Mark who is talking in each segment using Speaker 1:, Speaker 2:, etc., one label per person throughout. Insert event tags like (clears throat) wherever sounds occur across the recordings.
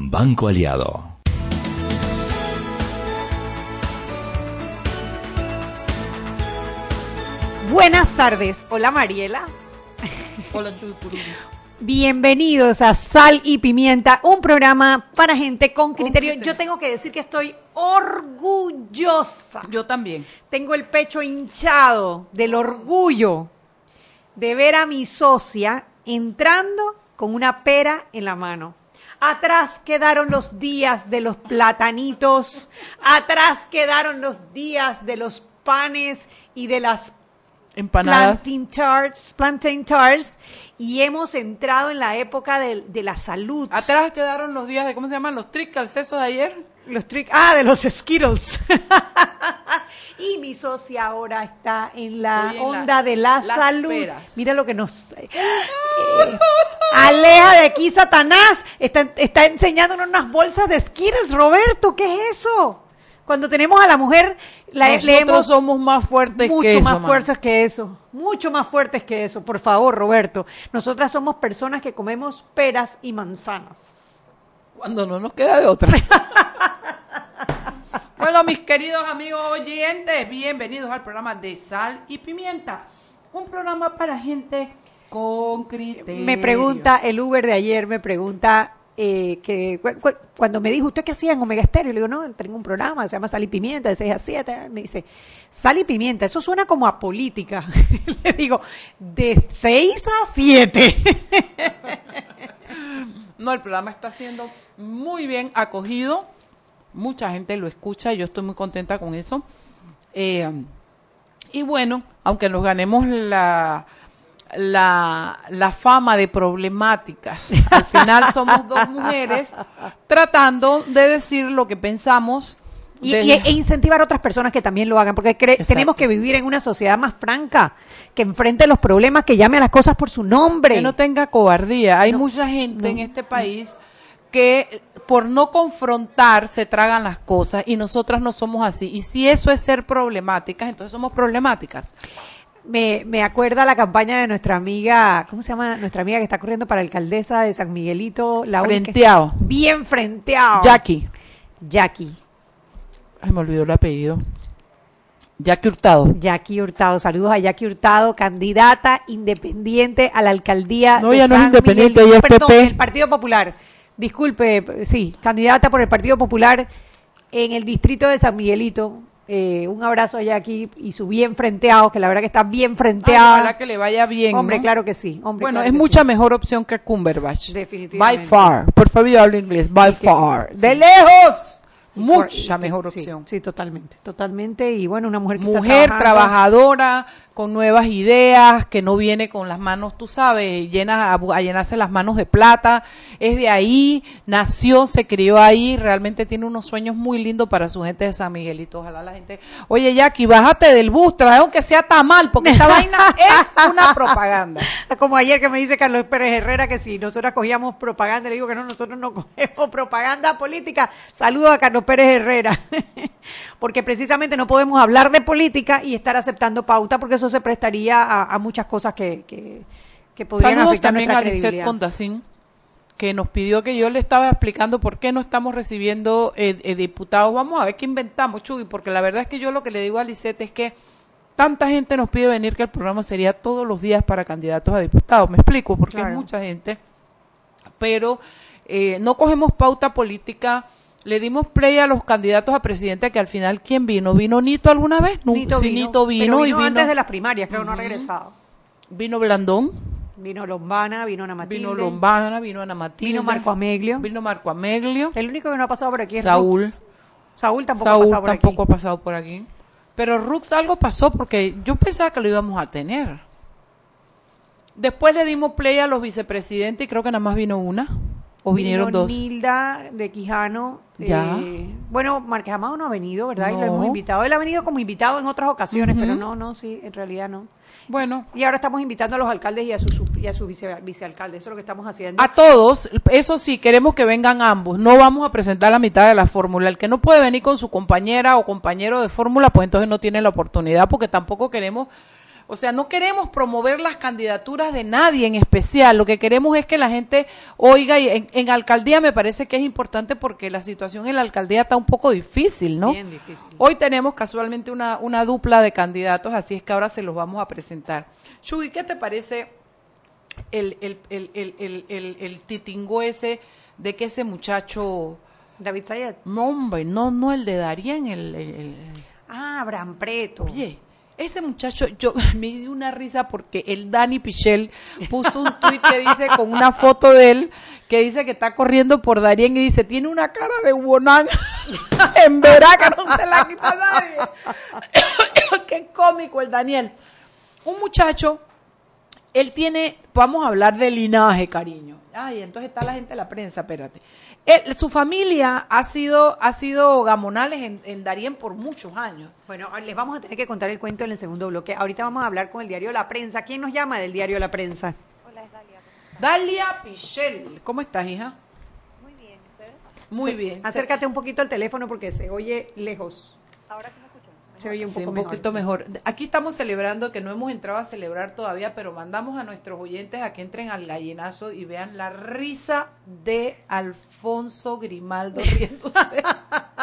Speaker 1: Banco Aliado.
Speaker 2: Buenas tardes. Hola Mariela.
Speaker 3: Hola,
Speaker 2: Bienvenidos a Sal y Pimienta, un programa para gente con criterio. Yo tengo que decir que estoy orgullosa.
Speaker 3: Yo también.
Speaker 2: Tengo el pecho hinchado del orgullo de ver a mi socia entrando con una pera en la mano. Atrás quedaron los días de los platanitos, atrás quedaron los días de los panes y de las
Speaker 3: Empanadas.
Speaker 2: plantain tarts, plantain tarts, y hemos entrado en la época de, de la salud.
Speaker 3: Atrás quedaron los días de, ¿cómo se llaman? Los trickles esos de ayer.
Speaker 2: Los trick, ah, de los Skittles. (laughs) y mi socia ahora está en la
Speaker 3: en
Speaker 2: onda
Speaker 3: la-
Speaker 2: de la salud.
Speaker 3: peras.
Speaker 2: Mira lo que nos eh, aleja de aquí Satanás. Está, está enseñándonos unas bolsas de Skittles, Roberto. ¿Qué es eso? Cuando tenemos a la mujer, la,
Speaker 3: Nosotros
Speaker 2: le hemos
Speaker 3: somos más fuertes
Speaker 2: mucho
Speaker 3: que eso,
Speaker 2: más fuertes que eso, mucho más fuertes que eso, por favor, Roberto. Nosotras somos personas que comemos peras y manzanas.
Speaker 3: Cuando no nos queda de otra. (laughs) bueno, mis queridos amigos oyentes, bienvenidos al programa de Sal y Pimienta. Un programa para gente con criterio.
Speaker 2: Me pregunta el Uber de ayer, me pregunta eh, que cu- cu- cuando me dijo, ¿usted qué hacía en Omega Stereo? Le digo, no, tengo un programa, se llama Sal y Pimienta, de 6 a 7. Me dice, Sal y Pimienta, eso suena como a política. (laughs) Le digo, de 6 a 7. (laughs)
Speaker 3: No, el programa está siendo muy bien acogido. Mucha gente lo escucha y yo estoy muy contenta con eso. Eh, y bueno, aunque nos ganemos la, la, la fama de problemáticas, (laughs) al final somos dos mujeres tratando de decir lo que pensamos.
Speaker 2: Y, e incentivar a otras personas que también lo hagan, porque tenemos que vivir en una sociedad más franca, que enfrente los problemas, que llame a las cosas por su nombre.
Speaker 3: Que no tenga cobardía. Hay
Speaker 2: No,
Speaker 3: mucha gente
Speaker 2: no.
Speaker 3: en este país que por no confrontar se tragan las cosas y nosotras no somos así. Y si eso es ser problemáticas, entonces somos problemáticas.
Speaker 2: Me, me acuerda la campaña de nuestra amiga, ¿cómo se llama? Nuestra amiga que está corriendo para alcaldesa de San Miguelito. La única-
Speaker 3: Frenteado.
Speaker 2: Bien frenteado.
Speaker 3: Jackie.
Speaker 2: Jackie.
Speaker 3: Ay, me olvidó el apellido. Jackie Hurtado.
Speaker 2: Jackie Hurtado. Saludos a Jackie Hurtado, candidata independiente a la alcaldía
Speaker 3: No,
Speaker 2: de
Speaker 3: ella no es
Speaker 2: San
Speaker 3: independiente,
Speaker 2: Miguelito.
Speaker 3: ella es
Speaker 2: Perdón,
Speaker 3: PP.
Speaker 2: el Partido Popular. Disculpe, sí, candidata por el Partido Popular en el distrito de San Miguelito. Eh, un abrazo a Jackie y su bien frenteado, que la verdad que está bien
Speaker 3: Ay,
Speaker 2: frenteada.
Speaker 3: ojalá que le vaya bien.
Speaker 2: Hombre,
Speaker 3: ¿no?
Speaker 2: claro que sí. Hombre,
Speaker 3: Bueno,
Speaker 2: claro
Speaker 3: es mucha
Speaker 2: sí.
Speaker 3: mejor opción que Cumberbatch.
Speaker 2: Definitivamente.
Speaker 3: By far. Por favor, yo hablo inglés. By far.
Speaker 2: sí.
Speaker 3: De lejos. Mucha mejor opción.
Speaker 2: Sí, totalmente, totalmente. Y bueno, una mujer que
Speaker 3: mujer trabajadora con nuevas ideas que no viene con las manos tú sabes llena a, llenarse las manos de plata es de ahí nació se crió ahí realmente tiene unos sueños muy lindos para su gente de San Miguelito ojalá la gente oye Jackie bájate del bus trae aunque sea tamal porque esta vaina es una propaganda (laughs)
Speaker 2: Como ayer que me dice Carlos Pérez Herrera que si nosotros cogíamos propaganda, le digo que no, nosotros no cogemos (laughs) propaganda política. Saludos a Carlos Pérez Herrera. (laughs) porque precisamente no podemos hablar de política y estar aceptando pauta porque eso se prestaría a, a muchas cosas que, que, que podrían
Speaker 3: Saludos
Speaker 2: afectar
Speaker 3: también
Speaker 2: nuestra
Speaker 3: a
Speaker 2: credibilidad.
Speaker 3: Condacín, que nos pidió que yo le estaba explicando por qué no estamos recibiendo eh, eh, diputados. Vamos a ver qué inventamos, Chuy, porque la verdad es que yo lo que le digo a Lisette es que tanta gente nos pide venir que el programa sería todos los días para candidatos a diputados. Me explico, porque
Speaker 2: Claro.
Speaker 3: es mucha gente. Pero eh, no cogemos pauta política. Le dimos play a los candidatos a presidente que al final, ¿quién vino? ¿Vino Nito alguna vez? No,
Speaker 2: Nito
Speaker 3: sí,
Speaker 2: vino,
Speaker 3: Nito vino,
Speaker 2: pero
Speaker 3: y
Speaker 2: vino
Speaker 3: vino,
Speaker 2: antes de las primarias, creo, no ha regresado.
Speaker 3: vino Blandón.
Speaker 2: Vino Lombana, vino Ana Matilde,
Speaker 3: Vino Lombana, vino Ana Matilde.
Speaker 2: vino Marco Ameglio.
Speaker 3: Vino Marco Ameglio.
Speaker 2: El único que no ha pasado por aquí es
Speaker 3: Saúl.
Speaker 2: Rux. Saúl tampoco ha
Speaker 3: Saúl
Speaker 2: pasado por
Speaker 3: tampoco
Speaker 2: aquí.
Speaker 3: ha pasado por aquí. Pero Rux algo pasó porque yo pensaba que lo íbamos a tener. Después le dimos play a los vicepresidentes y creo que nada más vino una. O vinieron
Speaker 2: Vino
Speaker 3: dos.
Speaker 2: Nilda de Quijano.
Speaker 3: Ya.
Speaker 2: eh, bueno, Márquez Amado no ha venido, ¿verdad? Y lo
Speaker 3: No.
Speaker 2: hemos invitado. Él ha venido como invitado en otras ocasiones,
Speaker 3: Ujú.
Speaker 2: pero no, no, sí, en realidad no.
Speaker 3: Bueno,
Speaker 2: Y ahora estamos invitando a los alcaldes y a sus y a sus vice, vicealcaldes. Eso es lo que estamos haciendo.
Speaker 3: a todos, eso sí, queremos que vengan ambos. No vamos a presentar la mitad de la fórmula. El que no puede venir con su compañera o compañero de fórmula, pues entonces no tiene la oportunidad porque tampoco queremos O sea, no queremos promover las candidaturas de nadie en especial. Lo que queremos es que la gente oiga. Y en, alcaldía me parece que es importante porque la situación en la alcaldía está un poco difícil, ¿no?
Speaker 2: Bien difícil.
Speaker 3: Hoy tenemos casualmente una, una dupla de candidatos, así es que ahora se los vamos a presentar. Chuy, ¿qué te parece el, el, el, el, el, el titingo ese de que ese muchacho...
Speaker 2: David Sayed.
Speaker 3: No, hombre, no, no el de Darien, el... el,
Speaker 2: Ah, Abraham Preto.
Speaker 3: Oye, ese muchacho, yo (laughs) me di una risa porque el Dani Pichel puso un tuit que dice con una foto de él que dice que está corriendo por Darien y dice, tiene una cara de Wonan (laughs) en que no se la quita nadie. (coughs) (coughs) Qué cómico el Daniel. Un muchacho, él tiene, vamos a hablar de linaje, cariño. Ay, entonces está la gente de la prensa, espérate. su familia ha sido, ha sido gamonales en, en, Darien por muchos años.
Speaker 2: Bueno, les vamos a tener que contar el cuento en el segundo bloque. Ahorita vamos a hablar con el diario La Prensa. ¿Quién nos llama del diario La Prensa?
Speaker 1: Hola, es Dalia.
Speaker 3: Dalia Pichel. ¿Cómo estás, hija?
Speaker 1: Muy bien, ¿ustedes?
Speaker 3: Muy bien.
Speaker 2: Acércate un poquito al teléfono porque se oye lejos.
Speaker 1: Ahora sí me escuchan.
Speaker 2: Se oye un,
Speaker 3: sí,
Speaker 2: poco
Speaker 3: un poquito mejor. Aquí estamos celebrando que no hemos entrado a celebrar todavía, pero mandamos a nuestros oyentes a que entren al gallinazo y vean la risa de Alfonso Grimaldo (laughs) riéndose.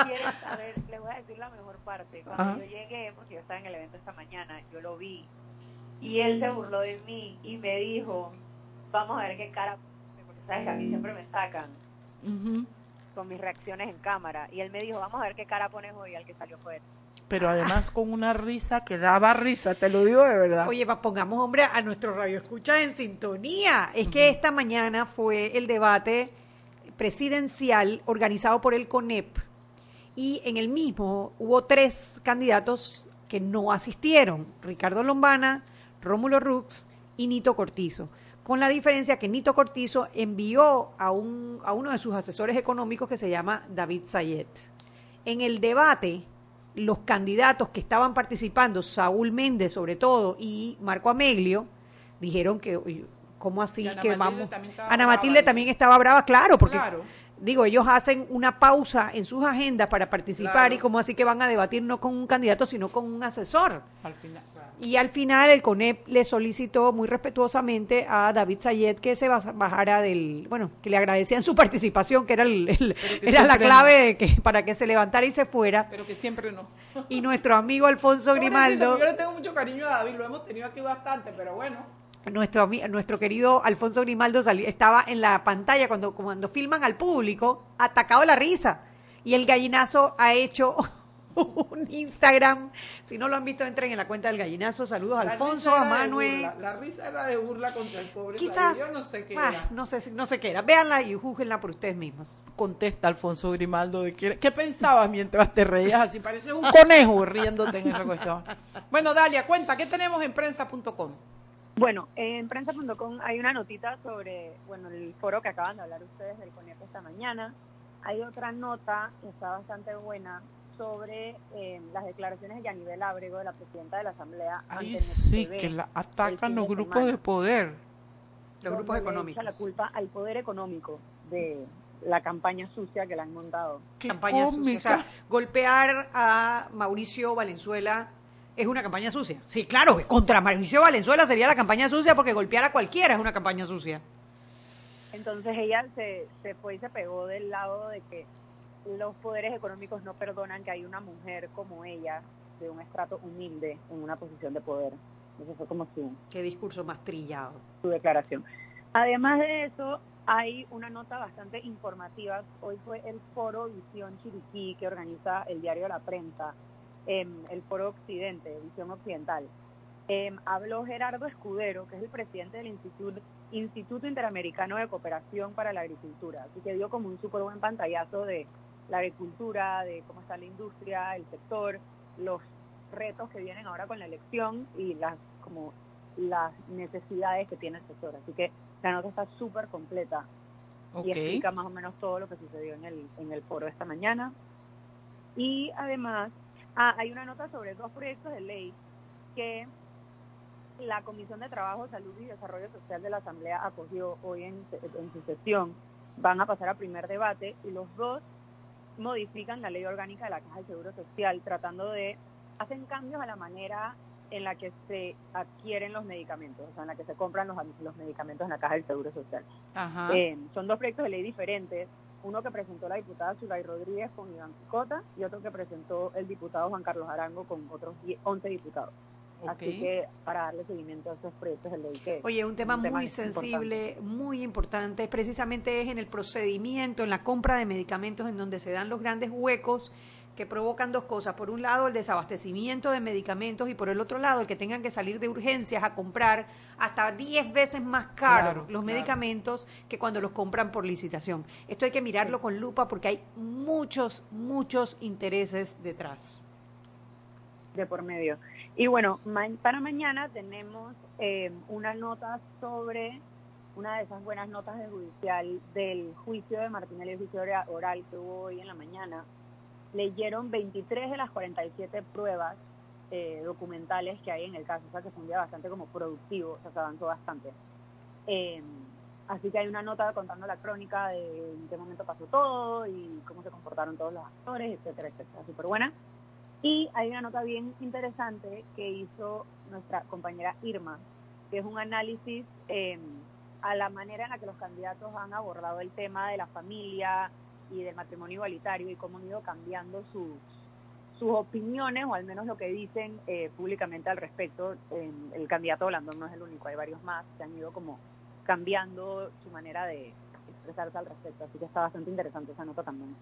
Speaker 1: ¿Quieren saber? Les voy a decir la mejor parte. Cuando
Speaker 3: Ajá.
Speaker 1: yo llegué, porque yo estaba en el evento esta mañana, yo lo vi y él se burló de mí y me dijo, vamos a ver qué cara, pone", porque sabes que a mí siempre me sacan
Speaker 3: Ujú.
Speaker 1: Con mis reacciones en cámara. Y él me dijo, vamos a ver qué cara pones hoy al que salió fuera.
Speaker 3: Pero además con una risa que daba risa, te lo digo de verdad.
Speaker 2: Oye, pa- pongamos, hombre, a nuestro radio escucha en sintonía. Es que esta mañana fue el debate presidencial organizado por el CONEP y en el mismo hubo tres candidatos que no asistieron, Ricardo Lombana, Rómulo Rux y Nito Cortizo, con la diferencia que Nito Cortizo envió a, un, a uno de sus asesores económicos que se llama David Sayet. En el debate, los candidatos que estaban participando, Saúl Méndez sobre todo y Marco Ameglio, dijeron que, ¿cómo así que
Speaker 3: Matilde
Speaker 2: vamos? Ana Matilde también estaba brava, claro, porque
Speaker 3: Claro.
Speaker 2: Digo, ellos hacen una pausa en sus agendas para participar
Speaker 3: Claro.
Speaker 2: y como así que van a debatir no con un candidato, sino con un asesor.
Speaker 3: Al final, claro.
Speaker 2: Y al final el CONEP le solicitó muy respetuosamente a David Sayed que se bajara del, bueno, que le agradecían su (laughs) participación, que era, el, el-
Speaker 3: Pero que
Speaker 2: era la clave de que, para que se levantara y se fuera.
Speaker 3: Pero que siempre no.
Speaker 2: Y nuestro amigo Alfonso (laughs) Grimaldo,
Speaker 3: Yo le tengo mucho cariño a David, lo hemos tenido aquí bastante, pero bueno.
Speaker 2: Nuestro, nuestro querido Alfonso Grimaldo estaba en la pantalla cuando, cuando filman al público, atacado la risa. Y el gallinazo ha hecho (laughs) un Instagram. Si no lo han visto, entren en la cuenta del gallinazo. Saludos a Alfonso, a Manuel.
Speaker 3: La risa era de burla contra el pobre
Speaker 2: Quizás,
Speaker 3: Yo no sé qué
Speaker 2: ah,
Speaker 3: era.
Speaker 2: no sé, si- no sé qué era. Véanla y júguenla por ustedes mismos.
Speaker 3: Contesta Alfonso Grimaldo de qué, qué pensabas mientras te reías así. Pareces un conejo riéndote en esa cuestión. Bueno, Dalia, cuenta, ¿qué tenemos en prensa.com?
Speaker 1: Bueno, en prensa.com hay una notita sobre, bueno, el foro que acaban de hablar ustedes del CONEP esta mañana. Hay otra nota que está bastante buena sobre eh, las declaraciones de Yanibel Ábrego, de la presidenta de la Asamblea. Ante
Speaker 3: sí,
Speaker 1: NTV,
Speaker 3: que la atacan los
Speaker 1: de
Speaker 3: grupos
Speaker 1: semana.
Speaker 3: de poder.
Speaker 2: Los grupos
Speaker 1: le
Speaker 2: económicos.
Speaker 1: echa la culpa al poder económico de la campaña sucia que le han montado.
Speaker 3: Qué
Speaker 2: campaña sucia. O
Speaker 3: cómica.
Speaker 2: sea, golpear a Mauricio Valenzuela es una campaña sucia. Sí, claro, contra Mauricio Valenzuela sería la campaña sucia porque golpear a cualquiera es una campaña sucia.
Speaker 1: Entonces ella se, se fue y se pegó del lado de que los poderes económicos no perdonan que hay una mujer como ella, de un estrato humilde, en una posición de poder. Eso fue como su,
Speaker 2: Qué discurso más trillado.
Speaker 1: su declaración. Además de eso, hay una nota bastante informativa. Hoy fue el foro Visión Chiriquí que organiza el diario La Prensa, em, el foro Occidente, Visión Occidental. Em, habló Gerardo Escudero, que es el presidente del Instituto, Instituto Interamericano de Cooperación para la Agricultura. Así que dio como un súper buen pantallazo de la agricultura, de cómo está la industria, el sector, los retos que vienen ahora con la elección y las como las necesidades que tiene el sector. Así que la nota está súper completa
Speaker 3: Ok.
Speaker 1: y explica más o menos todo lo que sucedió en el, en el foro esta mañana. Y además, ah, hay una nota sobre dos proyectos de ley que la Comisión de Trabajo, Salud y Desarrollo Social de la Asamblea acogió hoy en, en su sesión. Van a pasar a primer debate y los dos modifican la ley orgánica de la Caja de Seguro Social tratando de hacen cambios a la manera en la que se adquieren los medicamentos, o sea, en la que se compran los, los medicamentos en la caja del Seguro Social. Eh, son dos proyectos de ley diferentes, uno que presentó la diputada Zulay Rodríguez con Iván Picota y otro que presentó el diputado Juan Carlos Arango con otros 11 diputados. Así que para darle seguimiento a esos proyectos de ley que...
Speaker 2: Oye, un tema muy sensible, muy importante, precisamente es en el procedimiento, en la compra de medicamentos, en donde se dan los grandes huecos que provocan dos cosas. Por un lado, el desabastecimiento de medicamentos y por el otro lado, el que tengan que salir de urgencias a comprar hasta 10 veces más caro los medicamentos que cuando los compran por licitación. Esto hay que mirarlo con lupa porque hay muchos, muchos intereses detrás.
Speaker 1: De por medio. Y bueno, para mañana tenemos eh, una nota sobre una de esas buenas notas de judicial del juicio de Martínez, el juicio oral que hubo hoy en la mañana. Leyeron 23 de las 47 pruebas eh, documentales que hay en el caso, o sea que fue un día bastante como productivo, o sea, se avanzó bastante. Eh, así que hay una nota contando la crónica de en qué momento pasó todo y cómo se comportaron todos los actores, etcétera, etcétera. Súper buena. Y hay una nota bien interesante que hizo nuestra compañera Irma, que es un análisis em, a la manera en la que los candidatos han abordado el tema de la familia y del matrimonio igualitario y cómo han ido cambiando sus, sus opiniones o al menos lo que dicen eh, públicamente al respecto. el candidato Blandón no es el único, hay varios más que han ido como cambiando su manera de expresarse al respecto. Así que está bastante interesante esa nota también.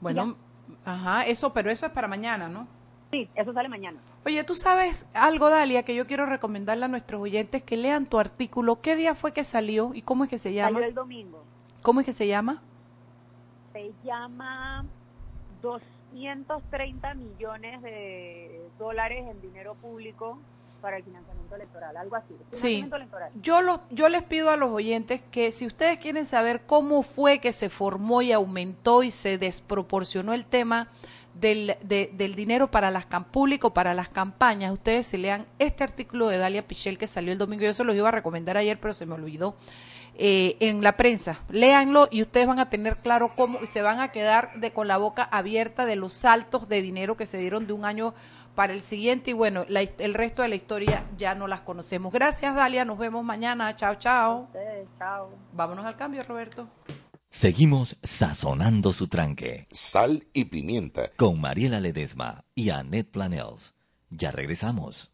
Speaker 3: Bueno, Ajá, eso, pero eso es para mañana, ¿no?
Speaker 1: Sí, eso sale mañana.
Speaker 3: Oye, tú sabes algo, Dalia, que yo quiero recomendarle a nuestros oyentes que lean tu artículo. ¿Qué día fue que salió y cómo es que se llama?
Speaker 1: Salió el domingo.
Speaker 3: ¿Cómo es que se llama?
Speaker 1: Se llama 230 millones de dólares en dinero público para el financiamiento electoral, algo así.
Speaker 3: Sí. Yo, lo, yo les pido a los oyentes que si ustedes quieren saber cómo fue que se formó y aumentó y se desproporcionó el tema del, del dinero para las público para las campañas, ustedes se lean este artículo de Dalia Pichel que salió el domingo. Yo se los iba a recomendar ayer, pero se me olvidó. Eh, en la prensa. Léanlo y ustedes van a tener claro cómo y se van a quedar de con la boca abierta de los saltos de dinero que se dieron de un año para el siguiente y bueno, el resto de la historia ya no las conocemos. Gracias, Dalia. Nos vemos mañana. Chao, chao.
Speaker 1: chao.
Speaker 3: Vámonos al cambio, Roberto.
Speaker 4: Seguimos sazonando su tranque.
Speaker 5: Sal y pimienta.
Speaker 4: Con Mariela Ledesma y Annette Planels. Ya regresamos.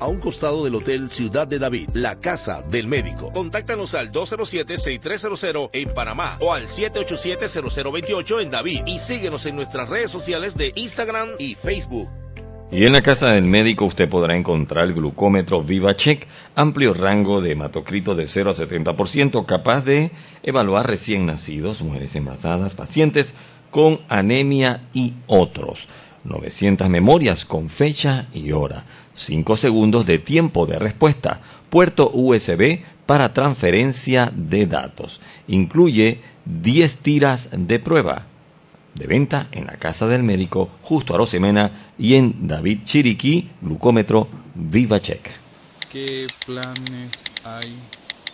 Speaker 6: a un costado del Hotel Ciudad de David, la casa del médico. Contáctanos al 207-6300 en Panamá o al 787-0028 en David y síguenos en nuestras redes sociales de Instagram y Facebook.
Speaker 4: Y en la casa del médico usted podrá encontrar el glucómetro VivaCheck, amplio rango de hematocrito de 0 a 70%, capaz de evaluar recién nacidos, mujeres embarazadas, pacientes con anemia y otros. 900 memorias con fecha y hora, 5 segundos de tiempo de respuesta, puerto USB para transferencia de datos. Incluye 10 tiras de prueba. De venta en la casa del médico justo a Rosemena y en David Chiriquí, glucómetro VivaCheck.
Speaker 7: ¿Qué planes hay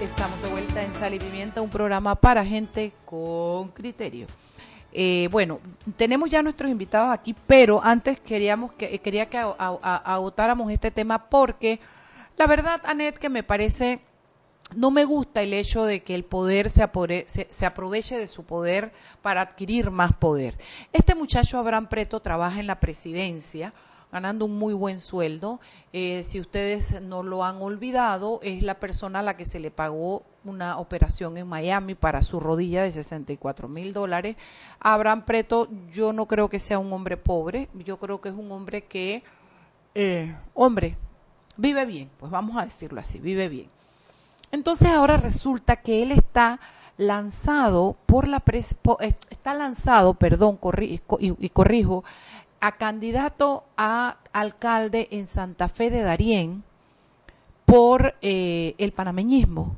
Speaker 3: Estamos de vuelta en Sal y Pimienta, un programa para gente con criterio. Eh, bueno, tenemos ya nuestros invitados aquí, pero antes queríamos que quería que agotáramos este tema porque la verdad, Anet, que me parece no me gusta el hecho de que el poder se, se, se aproveche de su poder para adquirir más poder. Este muchacho Abraham Preto trabaja en la presidencia ganando un muy buen sueldo. Eh, si ustedes no lo han olvidado, es la persona a la que se le pagó una operación en Miami para su rodilla de 64 mil dólares. Abraham Preto, yo no creo que sea un hombre pobre, yo creo que es un hombre que, eh, hombre, vive bien, pues vamos a decirlo así, vive bien. Entonces ahora resulta que él está lanzado por la pres- eh, está lanzado, perdón, corri- co- y, y corrijo, a candidato a alcalde en Santa Fe de Darién por eh, el panameñismo.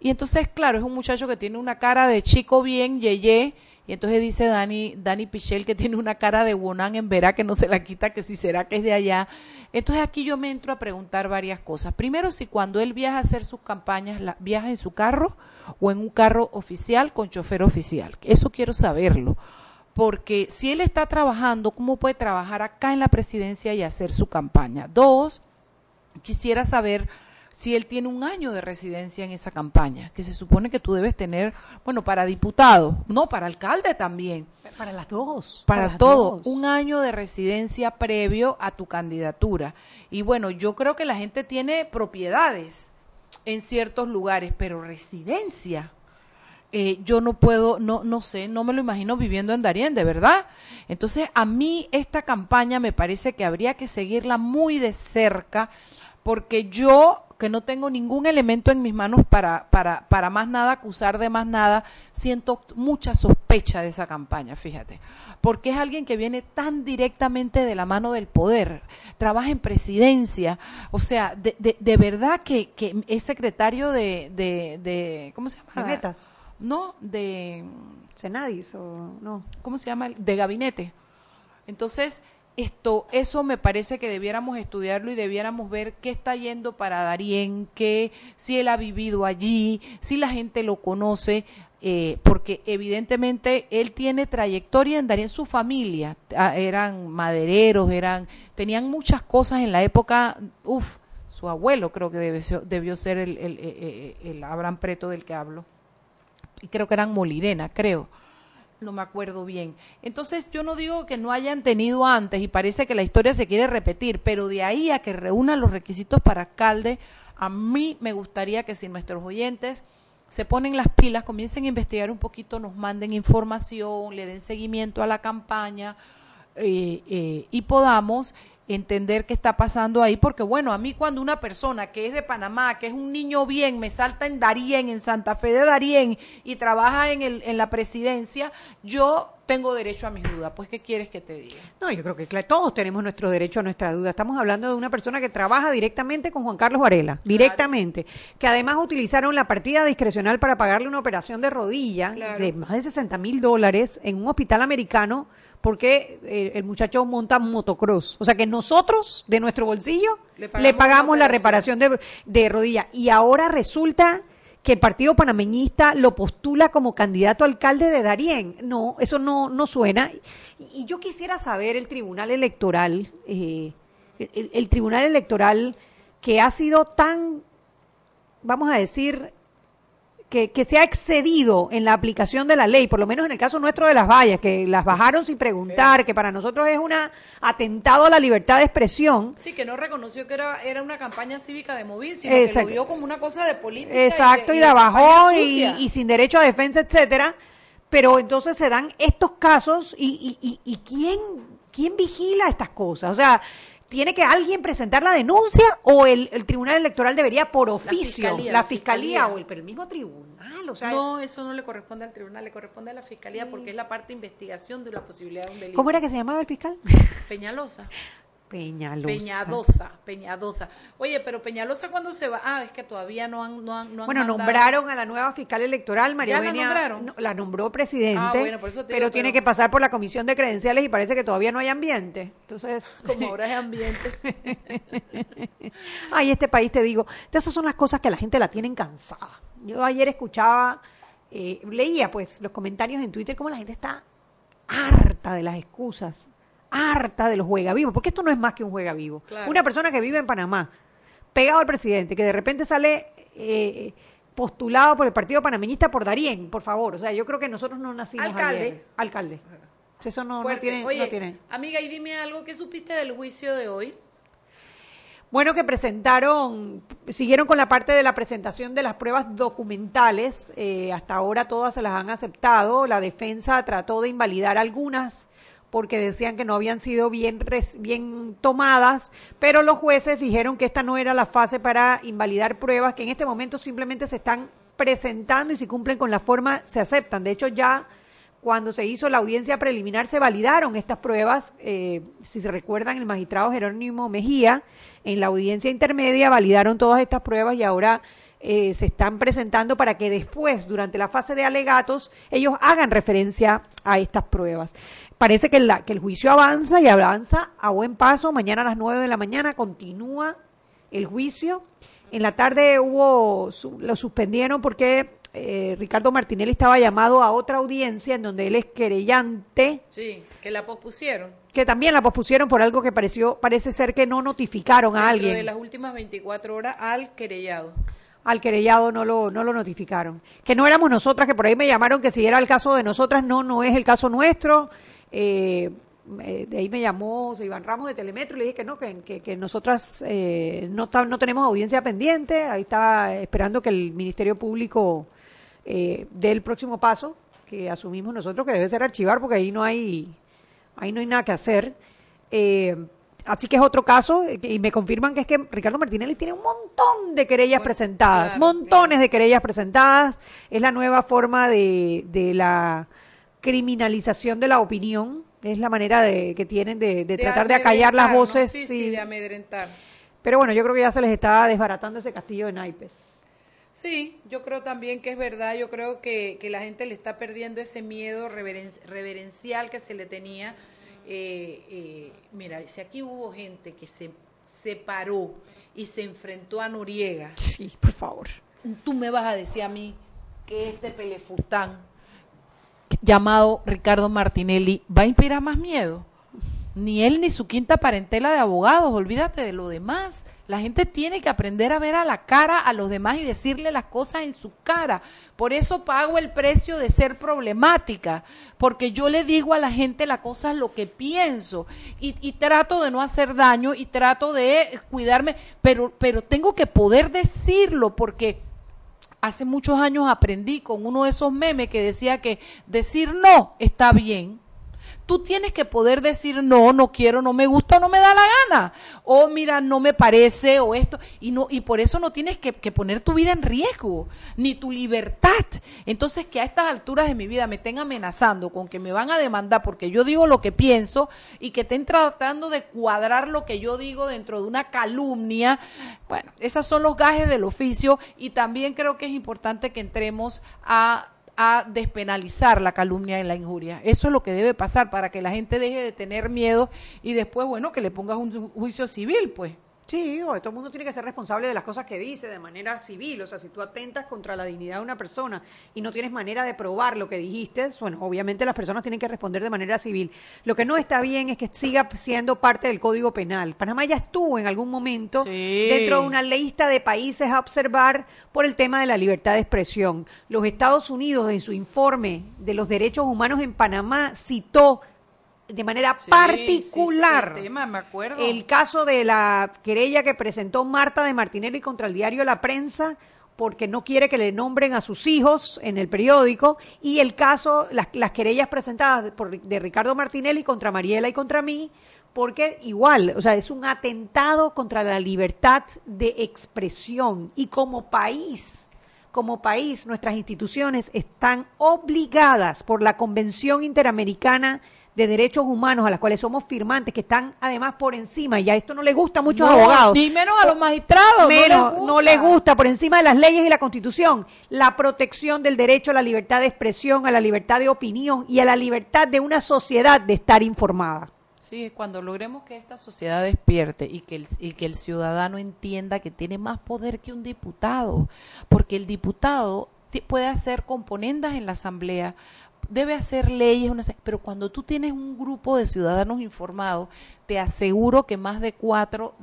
Speaker 3: Y entonces, claro, es un muchacho que tiene una cara de chico bien, yeye, y entonces dice Dani, Dani Pichel que tiene una cara de Wonan en Verá que no se la quita, que si será que es de allá. Entonces aquí yo me entro a preguntar varias cosas. Primero, si cuando él viaja a hacer sus campañas, viaja en su carro o en un carro oficial con chofer oficial. Eso quiero saberlo. Porque si él está trabajando, ¿cómo puede trabajar acá en la presidencia y hacer su campaña? Dos, quisiera saber si él tiene un año de residencia en esa campaña, que se supone que tú debes tener, bueno, para diputado, no, para alcalde también,
Speaker 2: Para las dos.
Speaker 3: para,
Speaker 2: las
Speaker 3: todo,
Speaker 2: dos.
Speaker 3: un año de residencia previo a tu candidatura. Y bueno, yo creo que la gente tiene propiedades en ciertos lugares, pero residencia, eh, yo no puedo, no, no sé, no me lo imagino viviendo en Darien, de verdad. Entonces, a mí esta campaña me parece que habría que seguirla muy de cerca, porque yo, que no tengo ningún elemento en mis manos para, para, para más nada, acusar de más nada, siento mucha sospecha de esa campaña, fíjate, porque es alguien que viene tan directamente de la mano del poder, trabaja en presidencia, o sea, de, de, de verdad que, que es secretario de, de, de ¿cómo se llama?
Speaker 2: ¿De?
Speaker 3: No, de,
Speaker 2: ¿Senadis o no?
Speaker 3: ¿cómo se llama? De gabinete. Entonces, esto, eso me parece que debiéramos estudiarlo y debiéramos ver qué está yendo para Darien, que si él ha vivido allí, si la gente lo conoce, eh, porque evidentemente él tiene trayectoria en Darien, su familia ah, eran madereros, eran, tenían muchas cosas en la época, uff, su abuelo creo que debió, debió ser el, el, el, el Abraham Preto del que hablo, y creo que eran Molirena, creo no me acuerdo bien. Entonces yo no digo que no hayan tenido antes y parece que la historia se quiere repetir, pero de ahí a que reúnan los requisitos para alcalde, a mí me gustaría que si nuestros oyentes se ponen las pilas, comiencen a investigar un poquito, nos manden información, le den seguimiento a la campaña eh, eh, y podamos entender qué está pasando ahí, porque bueno, a mí cuando una persona que es de Panamá, que es un niño bien, me salta en Darién, en Santa Fe de Darién, y trabaja en, el, en la presidencia, yo tengo derecho a mis dudas. Pues, ¿qué quieres que te diga?
Speaker 2: No, yo creo que claro, todos tenemos nuestro derecho a nuestra duda. Estamos hablando de una persona que trabaja directamente con Juan Carlos Varela, directamente, que además utilizaron la partida discrecional para pagarle una operación de rodilla
Speaker 3: Claro.
Speaker 2: de más de 60 mil dólares en un hospital americano porque eh, el muchacho monta motocross. O sea que nosotros, de nuestro bolsillo,
Speaker 3: Le
Speaker 2: le
Speaker 3: pagamos la
Speaker 2: la reparación de, de rodilla. Y ahora resulta que el partido panameñista lo postula como candidato a alcalde de Darién. No, eso no, no suena. Y, y yo quisiera saber el Tribunal Electoral, eh, el, el Tribunal Electoral que ha sido tan, vamos a decir, que, que se ha excedido en la aplicación de la ley, por lo menos en el caso nuestro de las vallas, que las bajaron sin preguntar, que para nosotros es un atentado a la libertad de expresión.
Speaker 3: Sí, que no reconoció que era, era una campaña cívica de Movil, sino que
Speaker 2: Exacto.
Speaker 3: lo vio como una cosa de política.
Speaker 2: Exacto, y,
Speaker 3: de-
Speaker 2: la bajó y sin derecho a defensa, etcétera. Pero entonces se dan estos casos y, y, y, y quién, quién vigila estas cosas. O sea, ¿Tiene que alguien presentar la denuncia o el, el Tribunal Electoral debería por oficio,
Speaker 3: fiscalía,
Speaker 2: la
Speaker 3: la
Speaker 2: fiscalía,
Speaker 3: fiscalía.
Speaker 2: o el, el mismo tribunal? O sea,
Speaker 3: no, eso no le corresponde al tribunal, le corresponde a la fiscalía porque es la parte de investigación de la posibilidad de un delito.
Speaker 2: ¿cómo era que se llamaba el fiscal?
Speaker 3: Peñalosa.
Speaker 2: Peñalosa.
Speaker 3: Peñadoza, Peñadoza. Oye, pero Peñalosa cuándo se va? Ah, es que todavía no han, no han, no han
Speaker 2: Bueno,
Speaker 3: mandado-
Speaker 2: nombraron a la nueva fiscal electoral, María
Speaker 3: ¿Ya la nombraron?
Speaker 2: no, la nombró presidente,
Speaker 3: Ah, bueno, por eso te
Speaker 2: pero
Speaker 3: digo,
Speaker 2: tiene
Speaker 3: pero-
Speaker 2: que pasar por la comisión de credenciales y parece que todavía no hay ambiente. Entonces, (laughs)
Speaker 3: Como ahora es ambiente. (laughs)
Speaker 2: Ay, este país, te digo, esas son las cosas que la gente la tienen cansada. Yo ayer escuchaba, eh, leía pues los comentarios en Twitter cómo la gente está harta de las excusas, harta de los juega vivos, porque esto no es más que un juega vivo.
Speaker 3: Claro.
Speaker 2: Una persona que vive en Panamá, pegado al presidente, que de repente sale eh, postulado por el Partido Panameñista por Darien, por favor. O sea, yo creo que nosotros no nacimos
Speaker 3: Alcalde.
Speaker 2: ayer. Alcalde. Eso no, no tiene,
Speaker 3: Oye,
Speaker 2: no tiene.
Speaker 3: amiga, y dime algo, ¿qué supiste del juicio de hoy?
Speaker 2: Bueno, que presentaron, siguieron con la parte de la presentación de las pruebas documentales. eh, hasta ahora todas se las han aceptado. La defensa trató de invalidar algunas porque decían que no habían sido bien, tomadas, pero los jueces dijeron que esta no era la fase para invalidar pruebas, que en este momento simplemente se están presentando y si cumplen con la forma se aceptan. De hecho, ya cuando se hizo la audiencia preliminar se validaron estas pruebas. eh, si se recuerdan, el magistrado Jerónimo Mejía en la audiencia intermedia validaron todas estas pruebas y ahora eh, se están presentando para que después, durante la fase de alegatos, ellos hagan referencia a estas pruebas. Parece que, la- que el juicio avanza y avanza a buen paso. Mañana a las 9 de la mañana continúa el juicio. En la tarde hubo, su- lo suspendieron porque eh, Ricardo Martinelli estaba llamado a otra audiencia en donde él es querellante,
Speaker 3: Sí, que la pospusieron.
Speaker 2: que también la pospusieron por algo que pareció, parece ser que no notificaron a
Speaker 3: Dentro de
Speaker 2: alguien.
Speaker 3: las últimas 24 horas al querellado.
Speaker 2: Al querellado no lo, no lo notificaron. Que no éramos nosotras, que por ahí me llamaron que si era el caso de nosotras, no, no es el caso nuestro. Eh, eh, de ahí me llamó Iván Ramos de Telemetro y le dije que no, que, que, que nosotras eh, no, no tenemos audiencia pendiente. Ahí estaba esperando que el Ministerio Público eh, dé el próximo paso que asumimos nosotros, que debe ser archivar, porque ahí no hay, ahí no hay nada que hacer. Eh, así que es otro caso, eh, y me confirman que es que Ricardo Martinelli tiene un montón de querellas presentadas,
Speaker 3: claro,
Speaker 2: montones de querellas presentadas. Es la nueva forma de, de la criminalización de la opinión, es la manera de, que tienen de, de tratar de acallar las
Speaker 3: amedrentar, ¿no?
Speaker 2: voces.
Speaker 3: Sí, de amedrentar.
Speaker 2: Pero bueno, yo creo que ya se les está desbaratando ese castillo de naipes.
Speaker 3: Sí, yo creo también que es verdad, yo creo que, que la gente le está perdiendo ese miedo reveren- reverencial que se le tenía. Eh, eh, mira, si aquí hubo gente que se separó y se enfrentó a Noriega,
Speaker 2: Sí, por favor.
Speaker 3: tú me vas a decir a mí que este pelefután llamado Ricardo Martinelli va a inspirar más miedo. Ni él ni su quinta parentela de abogados, olvídate de lo demás. La gente tiene que aprender a ver a la cara a los demás y decirle las cosas en su cara. Por eso pago el precio de ser problemática, porque yo le digo a la gente las cosas lo que pienso y, y trato de no hacer daño y trato de cuidarme, pero, pero tengo que poder decirlo porque hace muchos años aprendí con uno de esos memes que decía que decir no está bien. Tú tienes que poder decir no, no quiero, no me gusta, no me da la gana. O mira, no me parece, o esto. Y no, y por eso no tienes que, que poner tu vida en riesgo, ni tu libertad. Entonces, que a estas alturas de mi vida me estén amenazando con que me van a demandar porque yo digo lo que pienso y que estén tratando de cuadrar lo que yo digo dentro de una calumnia. Bueno, esos son los gajes del oficio y también creo que es importante que entremos a a despenalizar la calumnia y la injuria. Eso es lo que debe pasar para que la gente deje de tener miedo y después, bueno, que le pongas un ju- juicio civil, pues.
Speaker 2: Sí, o todo el mundo tiene que ser responsable de las cosas que dice de manera civil. O sea, si tú atentas contra la dignidad de una persona y no tienes manera de probar lo que dijiste, bueno, obviamente las personas tienen que responder de manera civil. Lo que no está bien es que siga siendo parte del Código Penal. Panamá ya estuvo en algún momento
Speaker 3: Sí.
Speaker 2: dentro de una lista de países a observar por el tema de la libertad de expresión. Los Estados Unidos, en su informe de los derechos humanos en Panamá, citó de manera
Speaker 3: Sí,
Speaker 2: particular
Speaker 3: sí, sí, el tema, me acuerdo.
Speaker 2: el caso de la querella que presentó Marta de Martinelli contra el diario La Prensa porque no quiere que le nombren a sus hijos en el periódico y el caso, las, las querellas presentadas de, por- de Ricardo Martinelli contra Mariela y contra mí porque igual, o sea, es un atentado contra la libertad de expresión y como país, como país, nuestras instituciones están obligadas por la Convención Interamericana de Derechos Humanos a las cuales somos firmantes, que están además por encima, y ya esto no le gusta a muchos
Speaker 3: No,
Speaker 2: abogados.
Speaker 3: Ni menos a los magistrados.
Speaker 2: Menos,
Speaker 3: no les
Speaker 2: no les gusta, por encima de las leyes y la constitución, la protección del derecho a la libertad de expresión, a la libertad de opinión y a la libertad de una sociedad de estar informada.
Speaker 3: Sí, cuando logremos que esta sociedad despierte y que, el, y que el ciudadano entienda que tiene más poder que un diputado, porque el diputado puede hacer componendas en la asamblea, debe hacer leyes, pero cuando tú tienes un grupo de ciudadanos informados, te aseguro que más de cuatro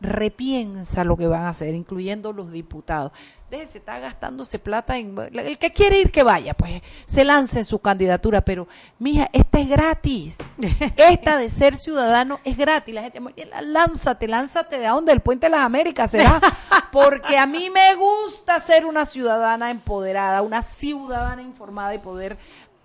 Speaker 3: repiensa lo que van a hacer, incluyendo los diputados. Déjese, está gastándose plata en... El que quiere ir, que vaya, pues se lance en su candidatura, pero, mija, esta es gratis. (laughs) Esta de ser ciudadano es gratis. La gente, "Mariela, lánzate, lánzate de a dónde, del Puente de las Américas, será. (laughs) Porque a mí me gusta ser una ciudadana empoderada, una ciudadana informada y poder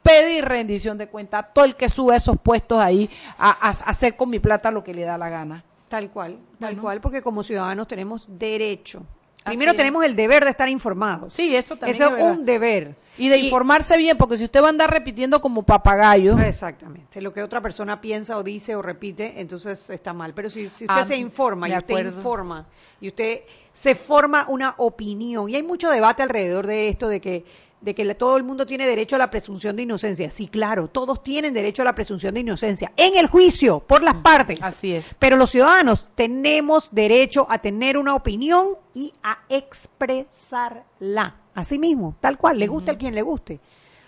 Speaker 3: pedir rendición de cuenta a todo el que sube esos puestos ahí a, a- a hacer con mi plata lo que le da la gana.
Speaker 2: Tal cual, tal
Speaker 3: Bueno.
Speaker 2: cual, porque como ciudadanos tenemos derecho.
Speaker 3: Así
Speaker 2: Primero
Speaker 3: es.
Speaker 2: tenemos el deber de estar informados.
Speaker 3: Sí, eso también
Speaker 2: Eso
Speaker 3: es verdad.
Speaker 2: un deber.
Speaker 3: Y de informarse bien, porque si usted va a andar repitiendo como papagayo.
Speaker 2: Exactamente. Lo que otra persona piensa o dice o repite, entonces está mal. Pero si, si usted
Speaker 3: Ah,
Speaker 2: se informa y usted informa y usted se forma una opinión, y hay mucho debate alrededor de esto de que de que todo el mundo tiene derecho a la presunción de inocencia. Sí, claro, todos tienen derecho a la presunción de inocencia en el juicio, por las partes.
Speaker 3: Así es.
Speaker 2: Pero los ciudadanos tenemos derecho a tener una opinión y a expresarla. Así mismo, tal cual, le guste a quien le guste.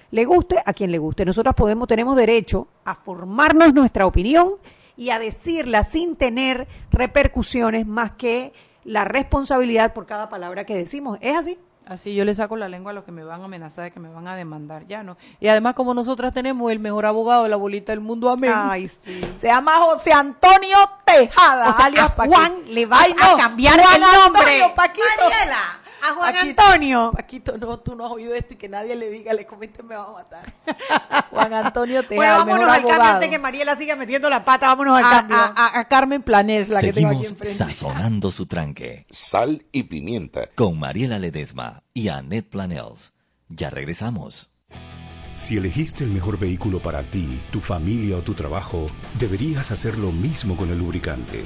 Speaker 2: Le guste a quien le guste. Nosotros podemos, tenemos derecho a formarnos nuestra opinión y a decirla sin tener repercusiones más que la responsabilidad por cada palabra que decimos. ¿Es así?
Speaker 3: Así yo le saco la lengua a los que me van a amenazar, que me van a demandar. Ya no. Y además, como nosotras tenemos el mejor abogado de la bolita del mundo, amén.
Speaker 2: Ay, sí.
Speaker 3: Se llama José Antonio Tejada.
Speaker 2: O sea,
Speaker 3: alias.
Speaker 2: Juan le
Speaker 3: Ay,
Speaker 2: a cambiar
Speaker 3: Juan
Speaker 2: el nombre.
Speaker 3: Antonio, Paquito.
Speaker 2: Mariela, a Juan
Speaker 3: Paquito,
Speaker 2: Antonio.
Speaker 3: Paquito, no, tú no has oído esto y que nadie le diga, le comente, me va a matar. (laughs) Juan Antonio Tejada,
Speaker 2: Bueno, vámonos al cambio antes que Mariela siga metiendo la pata. Vámonos al
Speaker 3: a,
Speaker 2: cambio.
Speaker 3: a- a- a Carmen Planés, la que tengo aquí
Speaker 4: Seguimos
Speaker 3: enfrente.
Speaker 4: sazonando su tranque.
Speaker 5: Sal y pimienta.
Speaker 4: Con Mariela Ledesma y Annette Planels. Ya regresamos.
Speaker 8: Si elegiste el mejor vehículo para ti, tu familia o tu trabajo, deberías hacer lo mismo con el lubricante.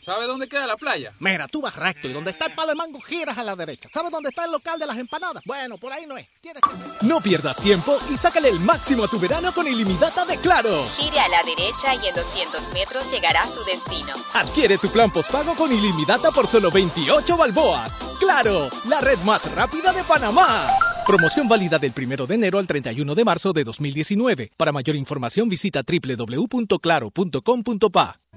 Speaker 7: ¿sabe dónde queda la playa?
Speaker 9: Mira, tú vas recto y donde está el palo de mango giras a la derecha. ¿Sabes dónde está el local de las empanadas? Bueno, por ahí no es. Tienes que. No pierdas tiempo y sácale el máximo a tu verano con ilimitada de Claro.
Speaker 10: Gire a la derecha y en 200 metros llegará a su destino.
Speaker 9: Adquiere tu plan postpago con ilimitada por solo 28 balboas. ¡Claro! La red más rápida de Panamá. Promoción válida del 1 de enero al 31 de marzo de 2019. Para mayor información visita www.claro.com.pa.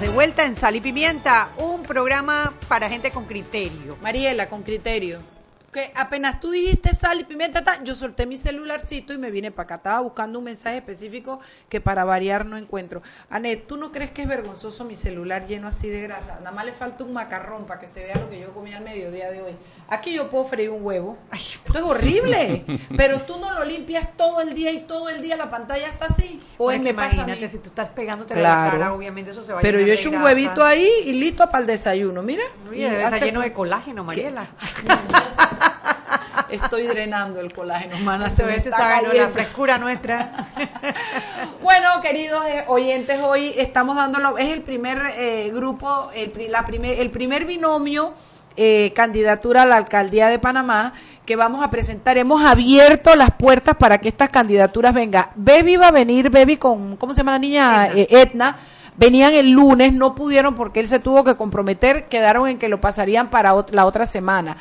Speaker 2: De vuelta en Sal y Pimienta, un programa para gente con criterio.
Speaker 3: Mariela, con criterio. Que apenas tú dijiste sal y pimienta, ta, yo solté mi celularcito y me vine para acá. Estaba buscando un mensaje específico que para variar no encuentro. Anet, ¿tú no crees que es vergonzoso mi celular lleno así de grasa? Nada más le falta un macarrón para que se vea lo que yo comí al mediodía de hoy. Aquí yo puedo freír un huevo. Esto es horrible. (laughs) Pero tú no lo limpias todo el día y todo el día la pantalla está así. O
Speaker 2: Bueno,
Speaker 3: es me pasa a mí.
Speaker 2: imagínate, si tú estás pegándote la
Speaker 3: Claro.
Speaker 2: cara, obviamente eso se va a
Speaker 3: Pero
Speaker 2: llenar
Speaker 3: yo hecho un huevito ahí y listo para el desayuno. Mira. Y hace-
Speaker 2: lleno de colágeno, Mariela. (laughs)
Speaker 3: Estoy drenando el colágeno, mana.
Speaker 2: Se
Speaker 3: me
Speaker 2: ve,
Speaker 3: está
Speaker 2: la frescura nuestra. (laughs)
Speaker 3: Bueno, queridos eh, oyentes, hoy estamos dándolo, es el primer eh, grupo, el, la primer, el primer binomio eh, candidatura a la alcaldía de Panamá que vamos a presentar. Hemos abierto las puertas para que estas candidaturas vengan. Bebi va a venir, Bebi con, ¿cómo se llama la niña? Eh, Etna. Venían el lunes, no pudieron porque él se tuvo que comprometer, quedaron en que lo pasarían para ot- la otra semana.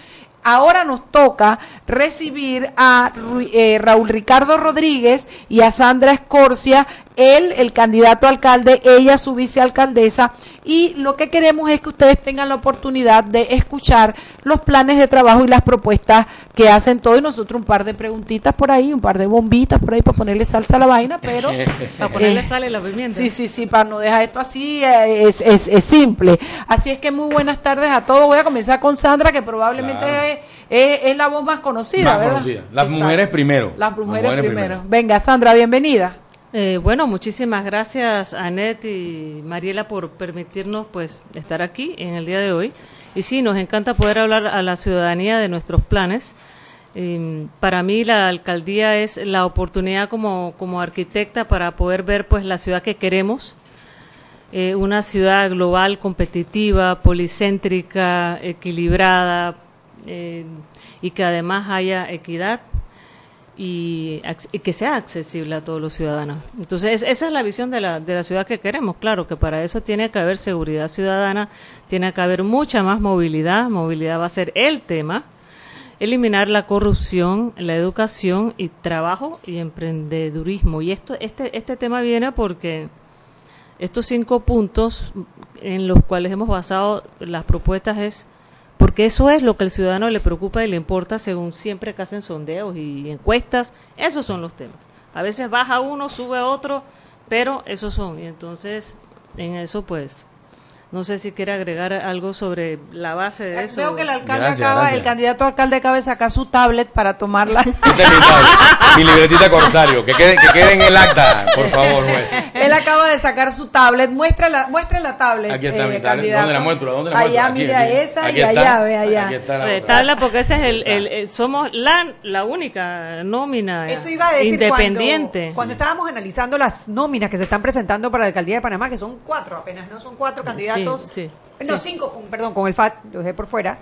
Speaker 3: Ahora nos toca recibir a eh, Raúl Ricardo Rodríguez y a Sandra Escorcia, él, el candidato a alcalde, ella, su vicealcaldesa. Y lo que queremos es que ustedes tengan la oportunidad de escuchar los planes de trabajo y las propuestas que hacen todo. Y nosotros un par de preguntitas por ahí, un par de bombitas por ahí para ponerle salsa a la vaina, pero... (laughs)
Speaker 11: Para ponerle
Speaker 3: eh,
Speaker 11: sal y la pimienta.
Speaker 3: Sí, sí, sí, para no dejar esto así, eh, es, es, es simple. Así es que muy buenas tardes a todos. Voy a comenzar con Sandra, que probablemente
Speaker 12: Claro.
Speaker 3: Es, es- la voz más conocida,
Speaker 12: Más
Speaker 3: ¿verdad?
Speaker 12: conocida. Las
Speaker 3: Exacto.
Speaker 12: mujeres primero.
Speaker 3: Las mujeres, primero. Venga, Sandra, bienvenida.
Speaker 11: Eh, bueno, muchísimas gracias Anet y Mariela por permitirnos pues estar aquí en el día de hoy. Y sí, nos encanta poder hablar a la ciudadanía de nuestros planes. Eh, para mí la alcaldía es la oportunidad como, como arquitecta para poder ver pues la ciudad que queremos, eh, una ciudad global, competitiva, policéntrica, equilibrada eh, y que además haya equidad y, y que sea accesible a todos los ciudadanos. Entonces, esa es la visión de la, de la ciudad que queremos. Claro que para eso tiene que haber seguridad ciudadana, tiene que haber mucha más movilidad. Movilidad va a ser el tema. Eliminar la corrupción, la educación y trabajo y emprendedurismo. Y esto, este, este tema viene porque estos cinco puntos en los cuales hemos basado las propuestas es porque eso es lo que al ciudadano le preocupa y le importa según siempre que hacen sondeos y encuestas, esos son los temas. A veces baja uno, sube otro, pero esos son. Y entonces, en eso pues, no sé si quiere agregar algo sobre la base de eso.
Speaker 3: Veo que el alcalde
Speaker 12: Gracias,
Speaker 3: acaba,
Speaker 12: gracias.
Speaker 3: el candidato a alcalde acaba de sacar su tablet para tomarla. (laughs)
Speaker 12: Mi libretita corsario, que quede, que quede en el acta, por favor, juez.
Speaker 3: Él acaba de sacar su tablet. Muestre la, muestre la tablet.
Speaker 12: Aquí está
Speaker 3: eh,
Speaker 12: mi tablet. ¿Dónde la muestro? ¿Dónde la
Speaker 3: allá,
Speaker 12: muestro? Aquí,
Speaker 3: mire
Speaker 12: aquí.
Speaker 3: a esa
Speaker 12: Aquí
Speaker 3: y
Speaker 12: está.
Speaker 3: allá, ve allá.
Speaker 12: Aquí está la
Speaker 11: Eh,
Speaker 12: otra.
Speaker 11: tabla porque ese es el, el- el- somos la, la única nómina
Speaker 2: Eso iba a decir
Speaker 11: independiente.
Speaker 2: Cuando, cuando estábamos analizando las nóminas que se están presentando para la alcaldía de Panamá, que son cuatro apenas, ¿no? Son cuatro candidatos.
Speaker 11: Sí,
Speaker 2: No,
Speaker 11: sí.
Speaker 2: cinco, con- perdón, con el FAT, lo dejé por fuera.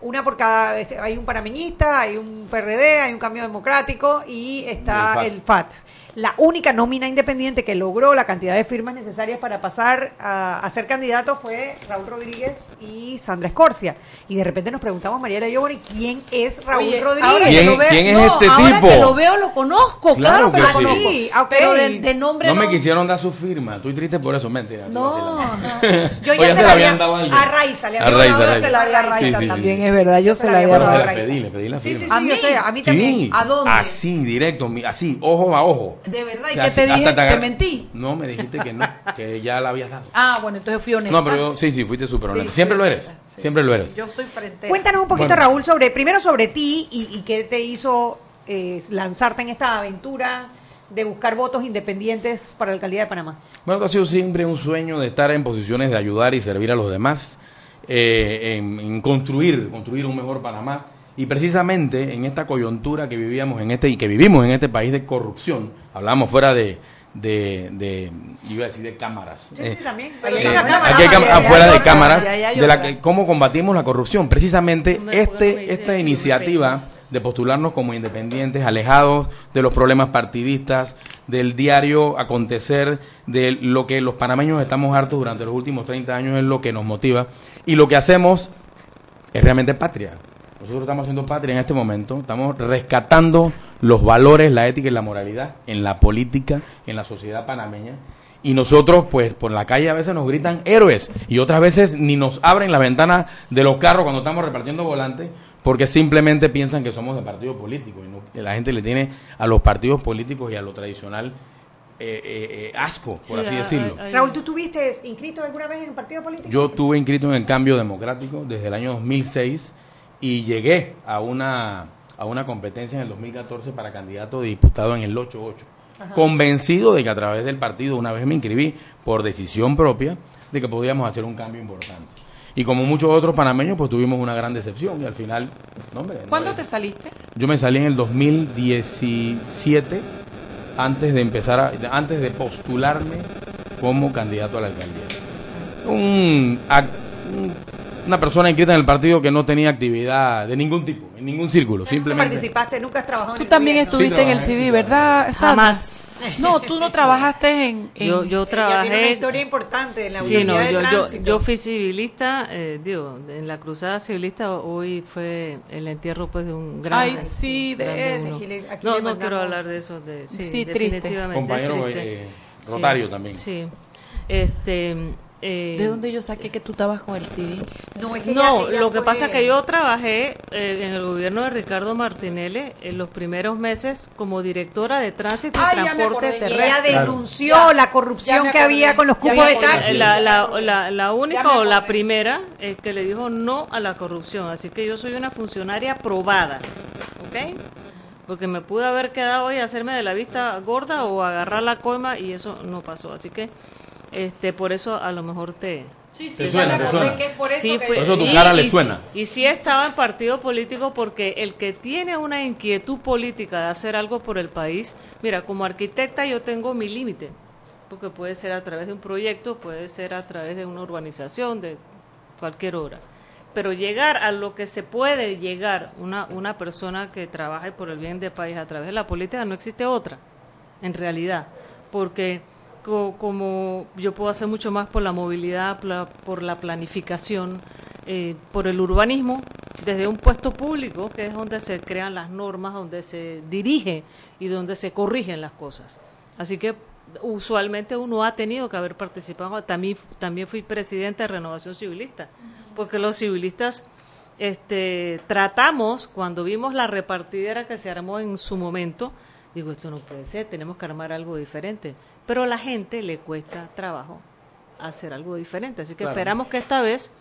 Speaker 2: Una por cada, este, hay un panameñista, hay un PRD, hay un cambio democrático y está
Speaker 12: Y el
Speaker 2: el FAT. La única nómina independiente que logró la cantidad de firmas necesarias para pasar a, a ser candidato fue Raúl Rodríguez y Sandra Escorcia. Y de repente nos preguntamos, Mariela y yo, bueno, ¿y ¿quién es Raúl
Speaker 3: Oye,
Speaker 2: Rodríguez?
Speaker 3: ahora que
Speaker 12: ¿Quién-
Speaker 3: lo veo-
Speaker 12: quién es
Speaker 3: no,
Speaker 12: este
Speaker 3: ahora
Speaker 12: tipo?
Speaker 3: que lo veo lo conozco, claro,
Speaker 12: Claro
Speaker 3: que,
Speaker 12: que
Speaker 3: lo
Speaker 12: sí.
Speaker 3: conozco.
Speaker 2: Sí.
Speaker 3: Pero de, de nombre
Speaker 12: No
Speaker 3: no.
Speaker 12: me quisieron dar su firma. Estoy triste por eso, mentira.
Speaker 3: No, (laughs)
Speaker 2: Yo
Speaker 12: O ya
Speaker 2: ya
Speaker 12: se
Speaker 2: se
Speaker 12: la habían
Speaker 2: había
Speaker 12: dado a alguien.
Speaker 2: a Raiza, le
Speaker 12: A
Speaker 2: había
Speaker 12: Raiza,
Speaker 2: dado
Speaker 3: a Raiza
Speaker 12: sí, sí,
Speaker 3: también,
Speaker 12: sí.
Speaker 3: es verdad. Yo se la a
Speaker 12: Pero se la
Speaker 3: Raiza.
Speaker 12: pedí, le pedí la
Speaker 2: Sí,
Speaker 12: firma.
Speaker 2: sí,
Speaker 3: ¿A mí?
Speaker 2: sé, a mí
Speaker 12: Sí.
Speaker 2: también.
Speaker 3: ¿A dónde?
Speaker 12: Así, directo, mi- así, ojo a ojo.
Speaker 3: De verdad, ¿y
Speaker 12: Que
Speaker 3: qué te dije? ¿Te
Speaker 12: agar-
Speaker 3: mentí?
Speaker 12: No, me dijiste que no, (laughs) que ya la habías dado.
Speaker 3: Ah, bueno, entonces fui honesta.
Speaker 12: No, pero yo, sí, sí, fuiste súper honesto.
Speaker 3: Sí,
Speaker 12: Siempre lo eres,
Speaker 3: sí,
Speaker 12: siempre
Speaker 3: sí,
Speaker 12: lo
Speaker 3: sí,
Speaker 12: eres.
Speaker 3: Yo soy frente.
Speaker 2: Cuéntanos un poquito,
Speaker 12: Bueno.
Speaker 2: Raúl, sobre primero sobre ti y, y qué te hizo eh, lanzarte en esta aventura de buscar votos independientes para la alcaldía de Panamá.
Speaker 12: Bueno, ha sido siempre un sueño de estar en posiciones de ayudar y servir a los demás, eh, en, en construir, construir un mejor Panamá. Y precisamente en esta coyuntura que vivíamos en este y que vivimos en este país de corrupción, hablamos fuera de, de, de iba a decir de cámaras. Eh,
Speaker 2: también.
Speaker 12: eh, aquí hay cam- afuera de cámaras de la que, cómo combatimos la corrupción. Precisamente este esta iniciativa de postularnos como independientes, alejados de los problemas partidistas, del diario acontecer, de lo que los panameños estamos hartos durante los últimos 30 años es lo que nos motiva y lo que hacemos es realmente patria. Nosotros estamos haciendo patria en este momento, estamos rescatando los valores, la ética y la moralidad en la política, en la sociedad panameña. Y nosotros, pues, por la calle a veces nos gritan héroes y otras veces ni nos abren la ventana de los carros cuando estamos repartiendo volantes porque simplemente piensan que somos de partido político y no- que la gente le tiene a los partidos políticos y a lo tradicional eh, eh, eh, asco, por así decirlo.
Speaker 2: Raúl, ¿tú tuviste inscrito alguna vez en el partido político?
Speaker 12: Yo estuve inscrito en el Cambio Democrático desde el año 2006 y llegué a una, a una competencia en el 2014 para candidato de diputado en el 88.
Speaker 13: Ajá.
Speaker 12: Convencido de que a través del partido, una vez me inscribí por decisión propia, de que podíamos hacer un cambio importante. Y como muchos otros panameños, pues tuvimos una gran decepción y al final, no, hombre,
Speaker 3: ¿Cuándo te saliste?
Speaker 12: yo me salí en el 2017 antes de empezar a- antes de postularme como candidato a la alcaldía. Un- una persona inscrita en el partido que no tenía actividad de ningún tipo, en ningún círculo,
Speaker 2: Nunca
Speaker 12: simplemente.
Speaker 2: participaste, nunca has trabajado en
Speaker 3: Tú
Speaker 2: el
Speaker 3: también
Speaker 2: gobierno.
Speaker 3: estuviste en el
Speaker 12: trabajé,
Speaker 3: CD, ¿verdad? Sandra?
Speaker 11: Jamás.
Speaker 3: No, tú no (laughs) trabajaste en... en-
Speaker 11: Yo, yo
Speaker 2: Ella tiene una
Speaker 11: trabajé.
Speaker 2: historia importante en la
Speaker 11: Sí, no,
Speaker 2: de
Speaker 11: yo, yo,
Speaker 2: tránsito.
Speaker 11: yo fui civilista, eh, digo, en la cruzada civilista hoy fue el entierro pues de un gran...
Speaker 3: Ay, sí, de él.
Speaker 11: uno.
Speaker 3: Aquí le- aquí
Speaker 11: no,
Speaker 3: le
Speaker 11: no quiero hablar de eso, de, sí,
Speaker 3: Sí, triste.
Speaker 11: definitivamente,
Speaker 12: Compañero,
Speaker 11: triste.
Speaker 12: eh,
Speaker 11: Sí,
Speaker 12: Rotario también.
Speaker 11: Sí, este... eh,
Speaker 3: ¿De dónde yo saqué que tú estabas con el CD?
Speaker 2: No, es que
Speaker 11: no,
Speaker 2: ella- ella
Speaker 11: lo que
Speaker 2: fue-
Speaker 11: pasa es que yo trabajé eh, en el gobierno de Ricardo Martinelli en los primeros meses como directora de tránsito y
Speaker 2: Ay, me
Speaker 11: transporte terrestre.
Speaker 2: Ella Claro. denunció la corrupción que había con los cupos de taxi.
Speaker 11: La, la, la, la única o la primera es que le dijo no a la corrupción. Así que yo soy una funcionaria probada. ¿Ok? Porque me pude haber quedado y hacerme de la vista gorda o agarrar la coima y eso no pasó. Así que este por eso a lo mejor te...
Speaker 3: Sí,
Speaker 12: sí, ya suena,
Speaker 3: que es por eso
Speaker 11: Sí,
Speaker 3: que-
Speaker 11: fue-
Speaker 12: Por eso tu
Speaker 11: y-
Speaker 12: cara le
Speaker 11: y sí-
Speaker 12: suena.
Speaker 11: y sí estaba en partido político porque el que tiene una inquietud política de hacer algo por el país, mira, como arquitecta yo tengo mi límite, porque puede ser a través de un proyecto, puede ser a través de una urbanización, de cualquier obra. Pero llegar a lo que se puede llegar una, una persona que trabaje por el bien del país a través de la política, no existe otra, en realidad, porque co- como yo puedo hacer mucho más por la movilidad, pla- por la planificación, eh, por el urbanismo, desde un puesto público, que es donde se crean las normas, donde se dirige y donde se corrigen las cosas. Así que usualmente uno ha tenido que haber participado. También, fui presidenta de Renovación Civilista, porque los civilistas este, tratamos, cuando vimos la repartidera que se armó en su momento, digo, esto no puede ser, tenemos que armar algo diferente. Pero a la gente le cuesta trabajo hacer algo diferente. Así que
Speaker 13: Claro.
Speaker 11: esperamos que esta vez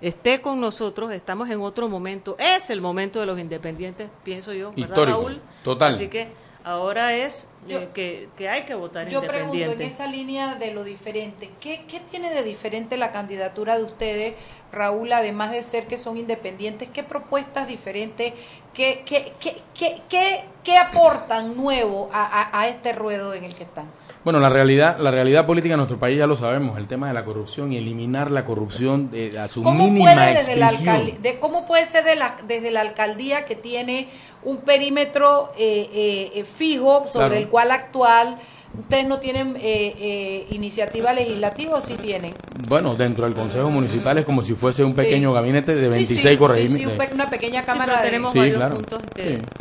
Speaker 11: esté con nosotros, estamos en otro momento, es el momento de los independientes, pienso yo, ¿verdad,
Speaker 12: Histórico,
Speaker 11: Raúl?
Speaker 12: total.
Speaker 11: Así que ahora es eh,
Speaker 3: Yo-
Speaker 11: que, que hay que votar
Speaker 3: Yo pregunto
Speaker 11: independiente.
Speaker 3: en esa línea de lo diferente, ¿qué, ¿qué tiene de diferente la candidatura de ustedes, Raúl, además de ser que son independientes? ¿Qué propuestas diferentes, qué, qué, qué, qué, qué, qué aportan nuevo a, a- a este ruedo en el que están?
Speaker 12: Bueno, la realidad, la realidad política de nuestro país ya lo sabemos, el tema de la corrupción y eliminar la corrupción de- a su
Speaker 3: ¿Cómo
Speaker 12: mínima
Speaker 3: puede, desde la de, ¿Cómo puede ser de la, desde la alcaldía que tiene un perímetro eh, eh, eh, fijo sobre
Speaker 12: Claro.
Speaker 3: el cual actual? ¿Ustedes no tienen eh, eh, iniciativa legislativa o sí tienen?
Speaker 12: Bueno, dentro del Consejo Municipal es como si fuese un
Speaker 3: Sí.
Speaker 12: pequeño gabinete de
Speaker 3: Sí,
Speaker 12: 26
Speaker 3: sí, sí,
Speaker 12: corregimientos.
Speaker 3: sí, pe- una pequeña
Speaker 11: Sí,
Speaker 3: cámara
Speaker 11: pero tenemos
Speaker 12: Sí,
Speaker 11: varios
Speaker 12: claro.
Speaker 11: puntos.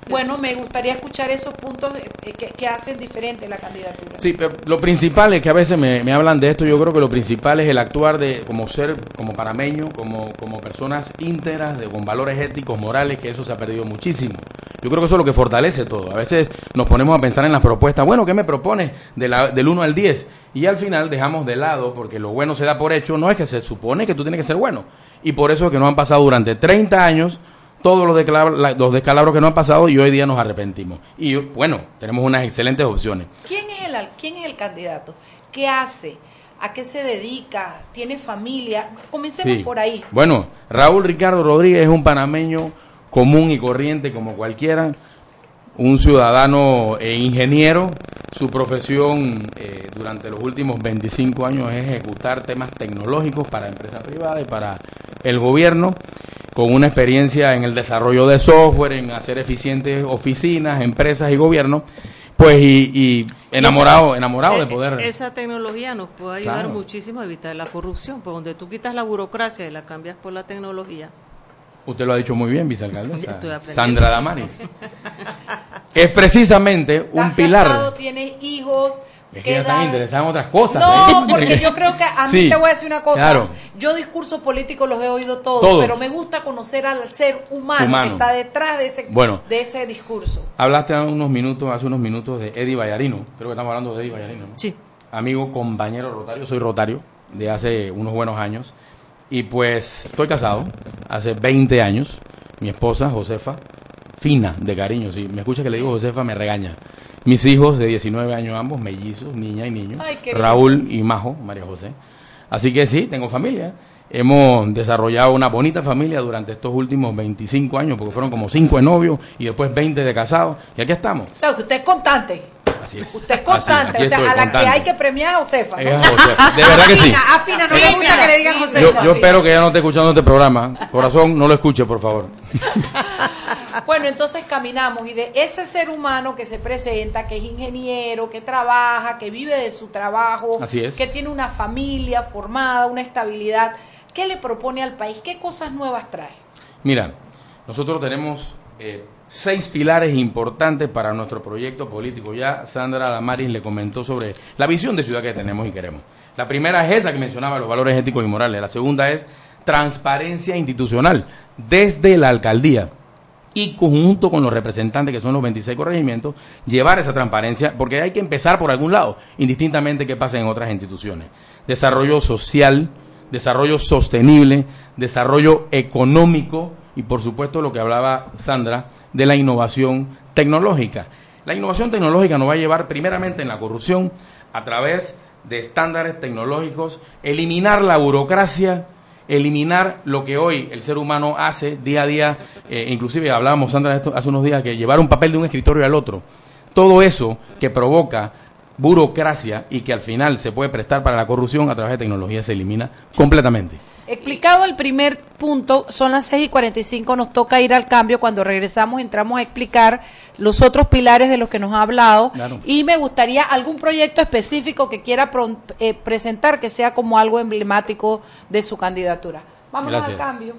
Speaker 3: Bueno, me gustaría escuchar esos puntos eh, que, que hacen diferente la candidatura.
Speaker 12: Sí, pero lo principal es que a veces me, me hablan de esto, yo creo que lo principal es el actuar de como ser, como parameño, como, como personas íntegras, de, con valores éticos, morales, que eso se ha perdido muchísimo. Yo creo que eso es lo que fortalece todo. A veces nos ponemos a pensar en las propuestas, bueno, ¿qué me propones de la- del 1 al 10? Y al final dejamos de lado, porque lo bueno se da por hecho, no es que se supone que tú tienes que ser bueno. Y por eso es que nos han pasado durante 30 años todos los, la- los descalabros que nos han pasado y hoy día nos arrepentimos. Y bueno, tenemos unas excelentes opciones.
Speaker 3: ¿Quién es el, quién es el candidato? ¿Qué hace? ¿A qué se dedica? ¿Tiene familia? Comencemos
Speaker 12: Sí.
Speaker 3: por ahí.
Speaker 12: Bueno, Raúl Ricardo Rodríguez es un panameño común y corriente como cualquiera, un ciudadano e ingeniero. Su profesión eh, durante los últimos 25 años es ejecutar temas tecnológicos para empresas privadas y para el gobierno, con una experiencia en el desarrollo de software, en hacer eficientes oficinas, empresas y gobierno. Pues y, y enamorado, enamorado de
Speaker 11: Eh,
Speaker 12: poder.
Speaker 11: Esa tecnología nos puede ayudar
Speaker 12: Claro.
Speaker 11: muchísimo a evitar la corrupción, pues donde tú quitas la burocracia y la cambias por la tecnología.
Speaker 12: Usted lo ha dicho muy bien, vicealcaldesa. Sandra Damaris. (laughs) es precisamente un
Speaker 3: ¿Estás
Speaker 12: pilar.
Speaker 3: casado? ¿Tienes hijos?
Speaker 12: Es
Speaker 3: ¿Qué
Speaker 12: que ya están interesadas en otras cosas.
Speaker 3: No,
Speaker 12: ¿eh?
Speaker 3: porque yo creo que a (laughs) mí
Speaker 12: Sí,
Speaker 3: te voy a decir una cosa.
Speaker 12: claro.
Speaker 3: Yo discursos políticos los he oído todos,
Speaker 12: Todos.
Speaker 3: pero me gusta conocer al ser humano,
Speaker 12: Humano.
Speaker 3: que está detrás de ese,
Speaker 12: Bueno.
Speaker 3: de ese discurso.
Speaker 12: Hablaste hace unos minutos, hace unos minutos de Eddie Vallarino. Creo que estamos hablando de Eddie Vallarino. ¿no?
Speaker 11: Sí.
Speaker 12: Amigo, compañero rotario. Soy rotario de hace unos buenos años. Y pues estoy casado hace 20 años. Mi esposa, Josefa, fina de cariño. Si me escucha que le digo Josefa, me regaña. Mis hijos de 19 años ambos, mellizos, niña y niño.
Speaker 3: Ay,
Speaker 12: Raúl y Majo, María José. Así que sí, tengo familia. Hemos desarrollado una bonita familia durante estos últimos 25 años, porque fueron como 5 de novio y después 20 de casados. Y aquí estamos.
Speaker 3: O sea, que usted es constante.
Speaker 12: Así es.
Speaker 3: Usted es constante.
Speaker 12: Así,
Speaker 3: o sea, a la que hay que premiar a Josefa. ¿no?
Speaker 12: Es a Josefa. De verdad que sí.
Speaker 2: Afina, afina, no le gusta que le digan José.
Speaker 12: Yo, yo espero que ella no esté escuchando este programa. Corazón, no lo escuche, por favor. (laughs)
Speaker 3: Bueno, entonces caminamos y de ese ser humano que se presenta, que es ingeniero, que trabaja, que vive de su trabajo,
Speaker 12: Así es.
Speaker 3: que tiene una familia formada, una estabilidad, ¿qué le propone al país? ¿Qué cosas nuevas trae?
Speaker 12: Mira, nosotros tenemos eh, seis pilares importantes para nuestro proyecto político. Ya Sandra Damaris le comentó sobre la visión de ciudad que tenemos y queremos. La primera es esa que mencionaba, los valores éticos y morales. La segunda es transparencia institucional desde la alcaldía y conjunto con los representantes, que son los 26 corregimientos, llevar esa transparencia, porque hay que empezar por algún lado, indistintamente que pase en otras instituciones. Desarrollo social, desarrollo sostenible, desarrollo económico y, por supuesto, lo que hablaba Sandra, de la innovación tecnológica. La innovación tecnológica nos va a llevar primeramente en la corrupción a través de estándares tecnológicos, eliminar la burocracia, eliminar lo que hoy el ser humano hace día a día, eh, inclusive hablábamos, Sandra, esto hace unos días, que llevar un papel de un escritorio al otro, todo eso que provoca burocracia y que al final se puede prestar para la corrupción a través de tecnología se elimina completamente.
Speaker 3: Explicado el primer punto, son las 6 y 45, nos toca ir al cambio. Cuando regresamos entramos a explicar los otros pilares de los que nos ha hablado.
Speaker 12: Claro.
Speaker 3: Y me gustaría algún proyecto específico que quiera pro- eh, presentar que sea como algo emblemático de su candidatura. Vámonos
Speaker 4: Gracias.
Speaker 3: al cambio.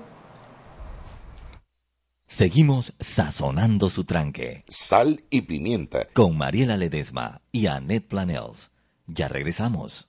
Speaker 4: Seguimos sazonando su tranque.
Speaker 5: Sal y pimienta.
Speaker 4: Con Mariela Ledesma y Annette Planels. Ya regresamos.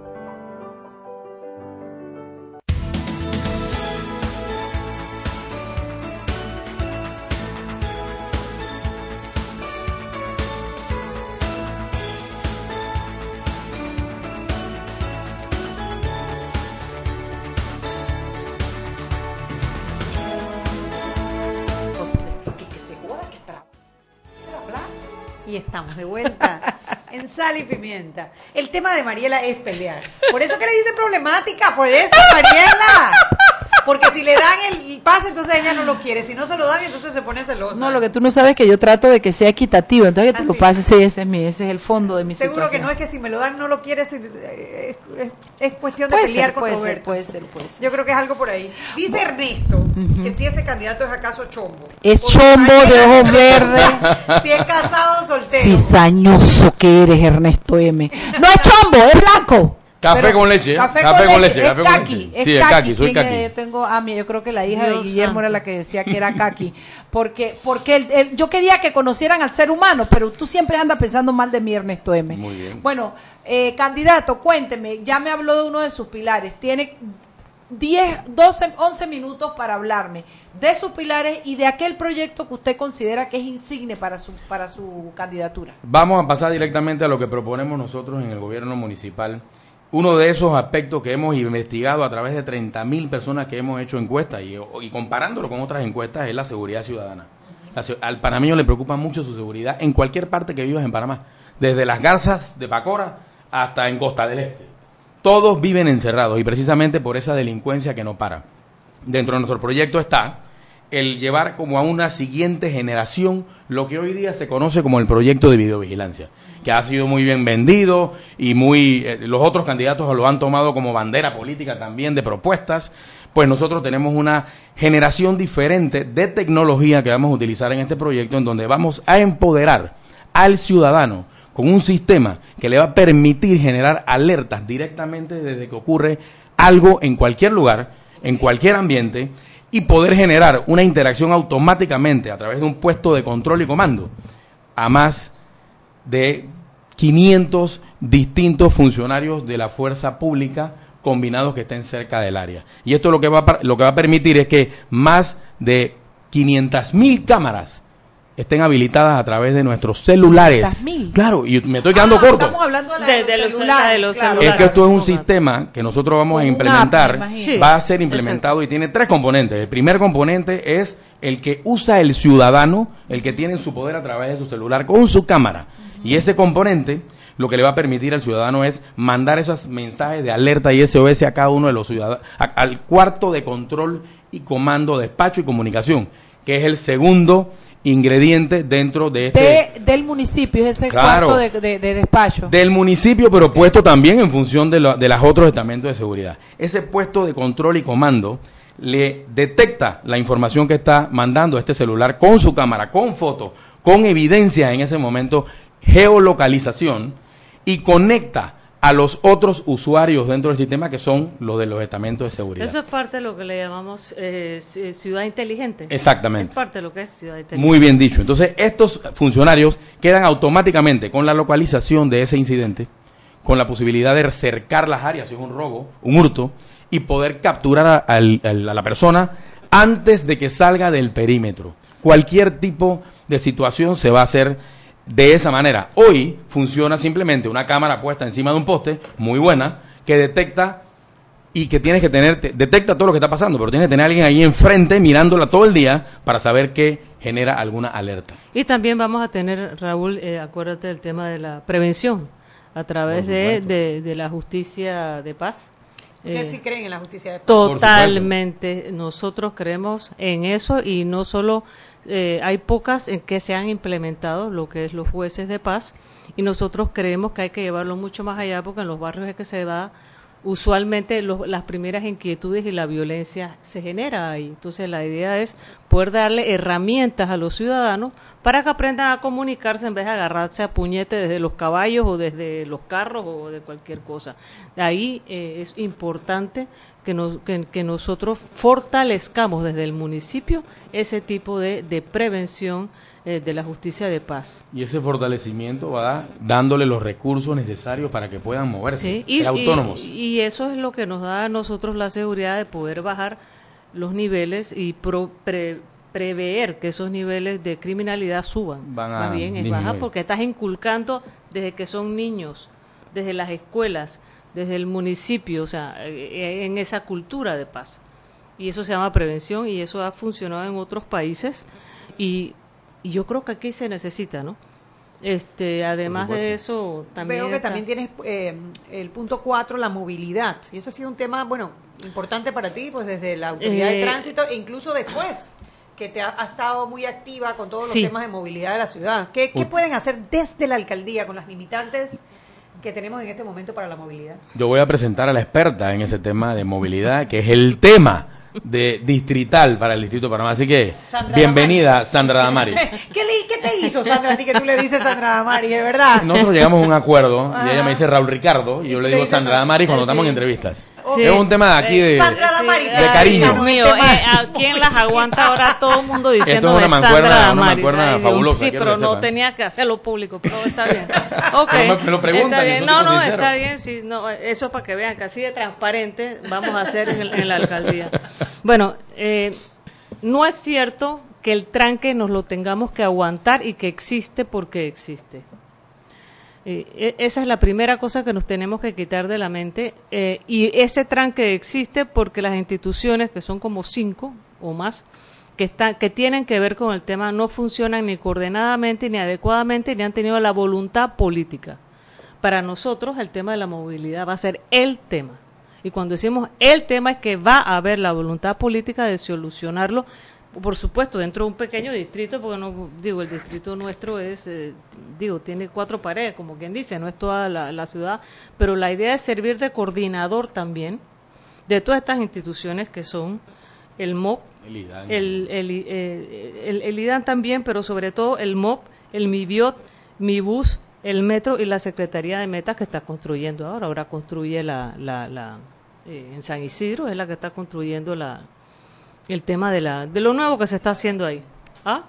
Speaker 2: Y Pimienta. El tema de Mariela es pelear. Por eso que le dice problemática, por eso, Mariela. Porque si le dan el pase, entonces ella no lo quiere. Si no se lo dan, entonces se pone celosa.
Speaker 13: No, lo que tú no sabes es que yo trato de que sea equitativo. Entonces que te
Speaker 2: Ah,
Speaker 13: lo
Speaker 2: sí.
Speaker 13: pases, sí, ese es, mi, ese es el fondo de mi
Speaker 2: Seguro que
Speaker 13: situación.
Speaker 2: no es que si me lo dan no lo quiere, si- eh, es, es cuestión de
Speaker 13: Puede
Speaker 2: pelear
Speaker 13: ser,
Speaker 2: con
Speaker 13: puede ser, puede ser, puede ser.
Speaker 2: Yo creo que es algo por ahí. Dice Ernesto que si ese candidato es acaso chombo.
Speaker 13: Es chombo de ojos verdes. (laughs)
Speaker 2: Si es casado soltero.
Speaker 13: Cizañoso que eres, Ernesto M. No es chombo, es blanco.
Speaker 12: Café
Speaker 13: Pero-
Speaker 12: con leche, ¿eh?
Speaker 13: Café,
Speaker 12: Café
Speaker 13: con,
Speaker 12: con
Speaker 13: leche.
Speaker 12: leche, café
Speaker 13: es
Speaker 12: con
Speaker 13: kaki.
Speaker 12: leche.
Speaker 13: Es
Speaker 12: Sí, es
Speaker 13: kaki.
Speaker 12: kaki, soy
Speaker 13: ¿Quién
Speaker 12: kaki.
Speaker 13: Yo tengo a mí, yo creo que la hija
Speaker 2: Dios
Speaker 13: de Guillermo era la que decía que era kaki. Porque, porque él- él- yo quería que conocieran al ser humano, pero tú siempre andas pensando mal de mí, Ernesto M.
Speaker 12: Muy bien.
Speaker 13: Bueno, eh, candidato, cuénteme, ya me habló de uno de sus pilares. Tiene 10, 12, 11 minutos para hablarme de sus pilares y de aquel proyecto que usted considera que es insigne para su, para su candidatura.
Speaker 12: Vamos a pasar directamente a lo que proponemos nosotros en el gobierno municipal. Uno de esos aspectos que hemos investigado a través de 30 mil personas que hemos hecho encuestas y, comparándolo con otras encuestas es la seguridad ciudadana. Al panameño le preocupa mucho su seguridad en cualquier parte que vivas en Panamá, desde las garzas de Pacora hasta en Costa del Este. Todos viven encerrados y precisamente por esa delincuencia que no para. Dentro de nuestro proyecto está el llevar como a una siguiente generación lo que hoy día se conoce como el proyecto de videovigilancia, que ha sido muy bien vendido y muy eh, los otros candidatos lo han tomado como bandera política también de propuestas. Pues nosotros tenemos una generación diferente de tecnología que vamos a utilizar en este proyecto en donde vamos a empoderar al ciudadano con un sistema que le va a permitir generar alertas directamente desde que ocurre algo en cualquier lugar, en cualquier ambiente, y poder generar una interacción automáticamente a través de un puesto de control y comando a más de 500 distintos funcionarios de la fuerza pública combinados que estén cerca del área. Y esto lo que va a, lo que va a permitir es que más de 500 mil cámaras estén habilitadas a través de nuestros celulares.
Speaker 13: 500.000.
Speaker 12: Claro, y me estoy quedando corto.
Speaker 13: Estamos hablando de, la
Speaker 11: De-
Speaker 13: de,
Speaker 11: de
Speaker 13: los celulares.
Speaker 11: de los
Speaker 13: claro.
Speaker 12: Es que esto es un sistema que nosotros vamos a implementar,
Speaker 13: app,
Speaker 12: va a ser implementado y tiene tres componentes. El primer componente es el que usa el ciudadano, el que tiene en su poder a través de su celular con su cámara. Y ese componente lo que le va a permitir al ciudadano es mandar esos mensajes de alerta y SOS a cada uno de los ciudadanos, a- al cuarto de control y comando, despacho y comunicación, que es el segundo ingrediente dentro de este
Speaker 13: De- del municipio, ese
Speaker 12: Claro.
Speaker 13: cuarto de, de- de despacho.
Speaker 12: del municipio, pero puesto también en función de, lo- de los otros estamentos de seguridad. Ese puesto de control y comando le detecta la información que está mandando este celular con su cámara, con fotos, con evidencias en ese momento, geolocalización, y conecta a los otros usuarios dentro del sistema que son los de los estamentos de seguridad.
Speaker 11: Eso es parte de lo que le llamamos eh, ci- ciudad inteligente.
Speaker 12: Exactamente.
Speaker 11: Es parte de lo que es ciudad inteligente.
Speaker 12: Muy bien dicho. Entonces, estos funcionarios quedan automáticamente con la localización de ese incidente, con la posibilidad de cercar las áreas si es un robo, un hurto, y poder capturar a la persona antes de que salga del perímetro. Cualquier tipo de situación se va a hacer de esa manera. Hoy funciona simplemente una cámara puesta encima de un poste, muy buena, que detecta y que tienes que tener, te- detecta todo lo que está pasando, pero tienes que tener a alguien ahí enfrente mirándola todo el día para saber que genera alguna alerta.
Speaker 11: Y también vamos a tener, Raúl, eh, acuérdate del tema de la prevención a través de la justicia de paz.
Speaker 2: ¿Ustedes
Speaker 11: Eh,
Speaker 2: sí creen en la justicia de paz?
Speaker 11: Totalmente. Nosotros creemos en eso y no solo eh, hay pocas en que se han implementado lo que es los jueces de paz y nosotros creemos que hay que llevarlo mucho más allá porque en los barrios es que se da usualmente las primeras inquietudes y la violencia se genera ahí. Entonces la idea es poder darle herramientas a los ciudadanos para que aprendan a comunicarse en vez de agarrarse a puñete desde los caballos o desde los carros o de cualquier cosa. Ahí eh, es importante que, nos- que- que nosotros fortalezcamos desde el municipio ese tipo de, de prevención eh, de la justicia de paz.
Speaker 12: Y ese fortalecimiento va dándole los recursos necesarios para que puedan moverse,
Speaker 11: Sí,
Speaker 12: ser autónomos.
Speaker 11: Y, y eso es lo que nos da a nosotros la seguridad de poder bajar los niveles y pro- pre- prever que esos niveles de criminalidad suban.
Speaker 12: Van a
Speaker 11: Más bien, es baja porque estás inculcando desde que son niños, desde las escuelas, desde el municipio, o sea, eh, en esa cultura de paz. Y eso se llama prevención y eso ha funcionado en otros países y, y yo creo que aquí se necesita, ¿no? Este, además de eso, también
Speaker 2: Veo que
Speaker 11: está-
Speaker 2: también tienes eh, el punto 4, la movilidad. Y ese ha sido un tema, bueno, importante para ti, pues desde la autoridad de
Speaker 11: Eh,
Speaker 2: tránsito e incluso después, que te ha, ha estado muy activa con todos los temas de movilidad de la ciudad. ¿Qué, qué pueden hacer desde la alcaldía con las limitantes que tenemos en este momento para la movilidad?
Speaker 12: Yo voy a presentar a la experta en ese tema de movilidad, que es el tema de distrital para el Distrito de Panamá. Así que,
Speaker 2: Sandra
Speaker 12: bienvenida, Sandra Damaris. (laughs)
Speaker 2: ¿Qué, le- qué te hizo Sandra a ti que tú le dices Sandra Damari, de verdad?
Speaker 12: Nosotros llegamos a un acuerdo y ella me dice Raúl Ricardo y yo le digo Sandra
Speaker 2: Sandra.
Speaker 12: Damaris cuando
Speaker 2: Sí.
Speaker 12: estamos en entrevistas.
Speaker 11: Sí.
Speaker 12: Es un tema de aquí de, de cariño.
Speaker 11: Dios mío, eh, ¿a quién las aguanta ahora todo el mundo diciendo
Speaker 12: una
Speaker 11: de
Speaker 12: mancuerna-
Speaker 11: Sandra
Speaker 12: una mancuerna
Speaker 11: Ay,
Speaker 12: fabulosa,
Speaker 11: Sí, pero no
Speaker 12: sepan.
Speaker 11: tenía que hacerlo público, pero está bien. (laughs) Ok.
Speaker 12: No, me- me lo preguntan,
Speaker 11: Está bien. No, no,
Speaker 12: sincero.
Speaker 11: está bien, sí, no, eso es para que vean que así de transparente vamos a hacer en, el- en la alcaldía. Bueno, eh, no es cierto que el tranque nos lo tengamos que aguantar y que existe porque existe. Eh, e- esa es la primera cosa que nos tenemos que quitar de la mente. eh, y ese tranque existe porque las instituciones, que son como cinco o más, que, están, que tienen que ver con el tema, no funcionan ni coordinadamente, ni adecuadamente, ni han tenido la voluntad política. Para nosotros el tema de la movilidad va a ser el tema. Y cuando decimos el tema es que va a haber la voluntad política de solucionarlo, por supuesto, dentro de un pequeño distrito, porque no, digo, el distrito nuestro es, eh, digo, tiene cuatro paredes, como quien dice, no es toda la, la ciudad, pero la idea es servir de coordinador también de todas estas instituciones que son el MOP,
Speaker 12: El IDAN.
Speaker 11: el, el, eh, el- el IDAN también, pero sobre todo el MOP, el MIBIOT, MIBUS, el Metro y la Secretaría de Metas que está construyendo ahora. Ahora construye la, la, la eh, en San Isidro, es la que está construyendo la, el tema de, la, de lo nuevo que se está haciendo ahí. ¿Ah?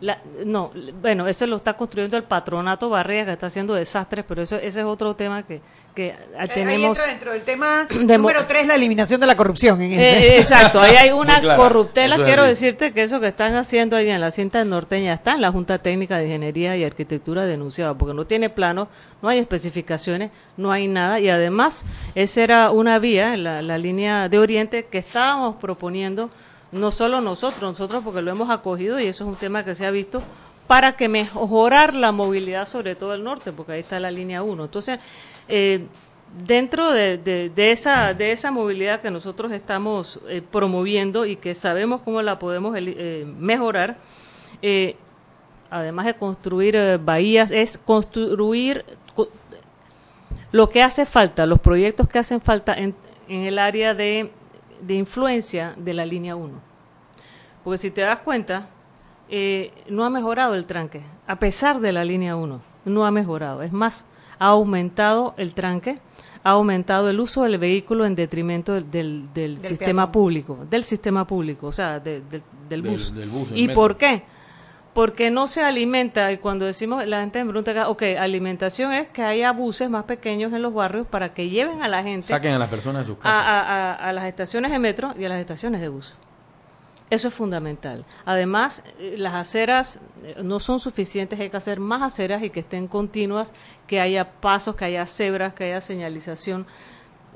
Speaker 11: La- no, bueno, eso lo está construyendo el patronato Barrea que está haciendo desastres, pero eso ese es otro tema que, que ah,
Speaker 2: Ahí
Speaker 11: tenemos.
Speaker 2: entra dentro del tema (clears throat)
Speaker 11: de
Speaker 2: número 3, la eliminación de la corrupción. En ese.
Speaker 11: Eh, exacto, ahí hay una
Speaker 2: Muy clara.
Speaker 11: corruptela. Quiero
Speaker 2: así.
Speaker 11: decirte que eso que están haciendo ahí en la cinta norteña está en la Junta Técnica de Ingeniería y Arquitectura denunciada, porque no tiene planos, no hay especificaciones, no hay nada. Y además, esa era una vía, la, la línea de Oriente, que estábamos proponiendo, no solo nosotros, nosotros porque lo hemos acogido y eso es un tema que se ha visto, para que mejorar la movilidad, sobre todo el norte, porque ahí está la línea 1. Entonces, eh, dentro de, de- esa, de esa movilidad que nosotros estamos eh, promoviendo y que sabemos cómo la podemos eh, mejorar, además de construir bahías, es construir co- lo que hace falta, los proyectos que hacen falta en el área de, de influencia de la línea 1. Porque si te das cuenta, eh, no ha mejorado el tranque, a pesar de la línea 1, no ha mejorado. Es más, ha aumentado el tranque, ha aumentado el uso del vehículo en detrimento del, del- del
Speaker 2: Del
Speaker 11: sistema
Speaker 2: peatón.
Speaker 11: público, del sistema público, o sea, de- del- del
Speaker 12: Del-
Speaker 11: bus.
Speaker 12: del bus,
Speaker 11: ¿Y
Speaker 12: metro.
Speaker 11: por qué? Porque no se alimenta, y cuando decimos, la gente me pregunta, ok, alimentación es que haya buses más pequeños en los barrios para que lleven a la gente
Speaker 12: Saquen a las personas de sus casas.
Speaker 11: a- a- a las estaciones de metro y a las estaciones de bus. Eso es fundamental. Además, las aceras eh, no son suficientes, hay que hacer más aceras y que estén continuas, que haya pasos, que haya cebras, que haya señalización.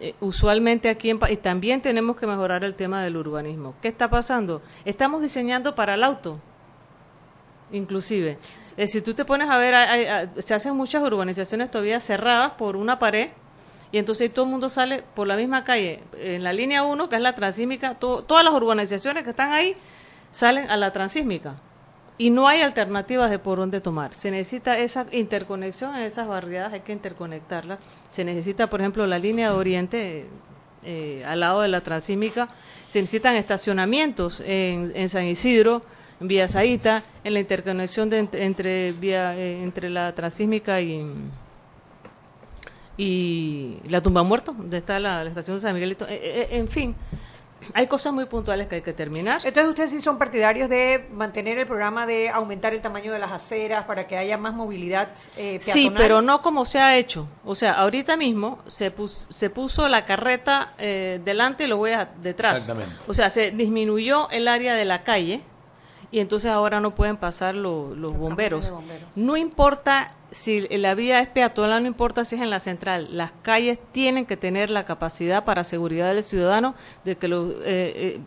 Speaker 11: Eh, usualmente aquí en, Pa- y también tenemos que mejorar el tema del urbanismo. ¿Qué está pasando? Estamos diseñando para el auto, inclusive. Eh, si tú te pones a ver, se hacen muchas urbanizaciones todavía cerradas por una pared y entonces todo el mundo sale por la misma calle. En la línea 1, que es la transísmica, to- todas las urbanizaciones que están ahí salen a la transísmica. Y no hay alternativas de por dónde tomar. Se necesita esa interconexión en esas barriadas, hay que interconectarlas. Se necesita, por ejemplo, la línea de Oriente eh, al lado de la transísmica. Se necesitan estacionamientos en, en San Isidro, en Villa Zaita, en la interconexión de ent- entre, vía, eh, entre la transísmica y, y la tumba muerto, donde está la, la estación de San Miguelito. Eh, eh, en fin, hay cosas muy puntuales que hay que terminar.
Speaker 2: Entonces ustedes sí son partidarios de mantener el programa de aumentar el tamaño de las aceras para que haya más movilidad eh,
Speaker 11: Sí, pero no como se ha hecho. O sea, ahorita mismo se, pus- se puso la carreta eh, delante y lo voy a detrás.
Speaker 12: Exactamente.
Speaker 11: O sea, se disminuyó el área de la calle y entonces ahora no pueden pasar lo- los bomberos.
Speaker 2: bomberos.
Speaker 11: No importa si la vía es peatonal, no importa si es en la central. Las calles tienen que tener la capacidad para seguridad del ciudadano de que los eh, eh,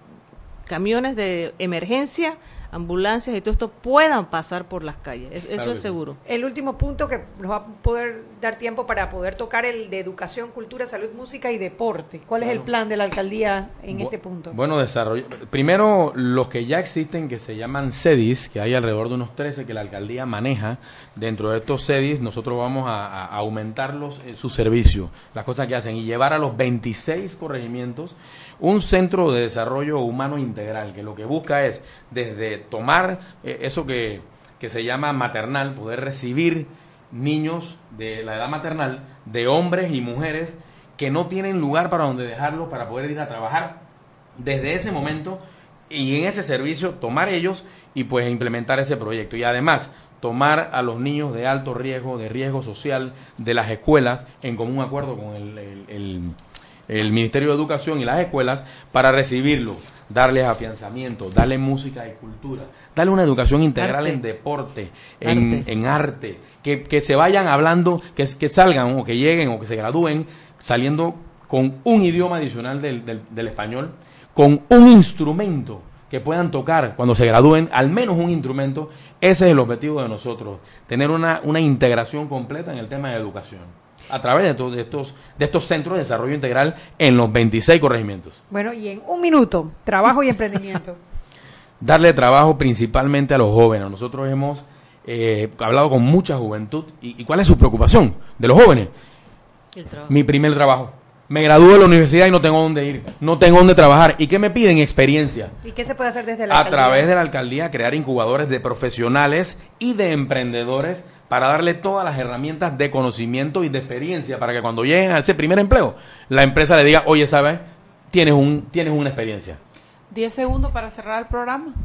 Speaker 11: camiones de emergencia, ambulancias y todo esto puedan pasar por las calles. Es- eso es seguro.
Speaker 2: El último punto que nos va a poder dar tiempo para poder tocar el de educación, cultura, salud, música y deporte. ¿Cuál es el plan de la alcaldía en
Speaker 12: Bu-
Speaker 2: este punto?
Speaker 12: Bueno, desarrollo. Primero, los que ya existen, que se llaman CEDIS, que hay alrededor de unos 13 que la alcaldía maneja. Dentro de estos CEDIS, nosotros vamos a, a aumentarlos eh, su servicio, las cosas que hacen, y llevar a los 26 corregimientos un centro de desarrollo humano integral, que lo que busca es desde tomar eh, eso que, que se llama maternal, poder recibir niños de la edad maternal, de hombres y mujeres que no tienen lugar para donde dejarlos para poder ir a trabajar desde ese momento y en ese servicio tomar ellos y pues implementar ese proyecto. Y además tomar a los niños de alto riesgo, de riesgo social de las escuelas en común acuerdo con el, el- el- el Ministerio de Educación y las escuelas para recibirlos, darles afianzamiento, darles música y cultura, darle una educación integral
Speaker 11: Arte.
Speaker 12: en deporte, en
Speaker 11: Arte.
Speaker 12: en arte, que, que se vayan hablando, que, que salgan o que lleguen o que se gradúen saliendo con un idioma adicional del, del- del español, con un instrumento que puedan tocar cuando se gradúen, al menos un instrumento, ese es el objetivo de nosotros, tener una, una integración completa en el tema de educación, a través de, to- de estos, de estos centros de desarrollo integral en los 26 corregimientos.
Speaker 2: Bueno, y en un minuto, trabajo y emprendimiento. (laughs)
Speaker 12: darle trabajo principalmente a los jóvenes. Nosotros hemos eh, hablado con mucha juventud. ¿Y, y cuál es su preocupación de los jóvenes? Mi primer trabajo. Me gradué de la universidad y no tengo dónde ir, no tengo dónde trabajar. ¿Y qué me piden? Experiencia.
Speaker 2: ¿Y qué se puede hacer desde la
Speaker 12: A
Speaker 2: alcaldía?
Speaker 12: través de la alcaldía, crear incubadores de profesionales y de emprendedores para darle todas las herramientas de conocimiento y de experiencia para que cuando lleguen a ese primer empleo, la empresa le diga, oye, ¿sabes? Tienes, un, tienes una experiencia.
Speaker 13: 10 segundos para cerrar el programa.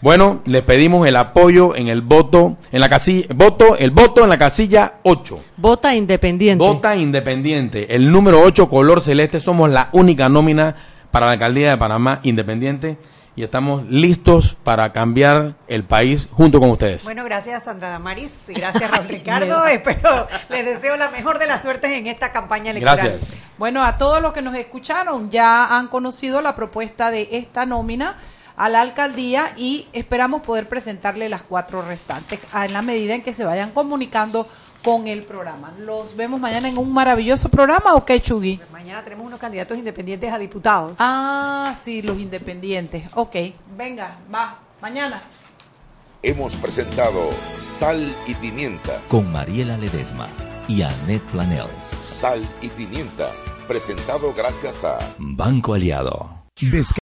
Speaker 12: Bueno, les pedimos el apoyo en el voto, en la casilla, voto, el voto en la casilla 8.
Speaker 11: Vota independiente.
Speaker 12: Vota independiente. El número 8, color celeste, somos la única nómina para la alcaldía de Panamá independiente y estamos listos para cambiar el país junto con ustedes.
Speaker 2: Bueno, gracias Sandra Damaris y gracias (laughs) Raúl Ricardo. Espero, les deseo la mejor de las suertes en esta campaña electoral.
Speaker 12: Gracias.
Speaker 13: Bueno, a todos los que nos escucharon ya han conocido la propuesta de esta nómina a la alcaldía y esperamos poder presentarle las cuatro restantes a- en la medida en que se vayan comunicando con el programa. Los vemos mañana en un maravilloso programa, ¿o qué, Chugui?
Speaker 2: Mañana tenemos unos candidatos independientes a diputados.
Speaker 13: Ah, sí, los independientes. Ok, venga, va, mañana.
Speaker 5: Hemos presentado Sal y Pimienta.
Speaker 14: con Mariela Ledesma y Annette Planels.
Speaker 5: Sal y Pimienta. Presentado gracias a
Speaker 14: Banco Aliado.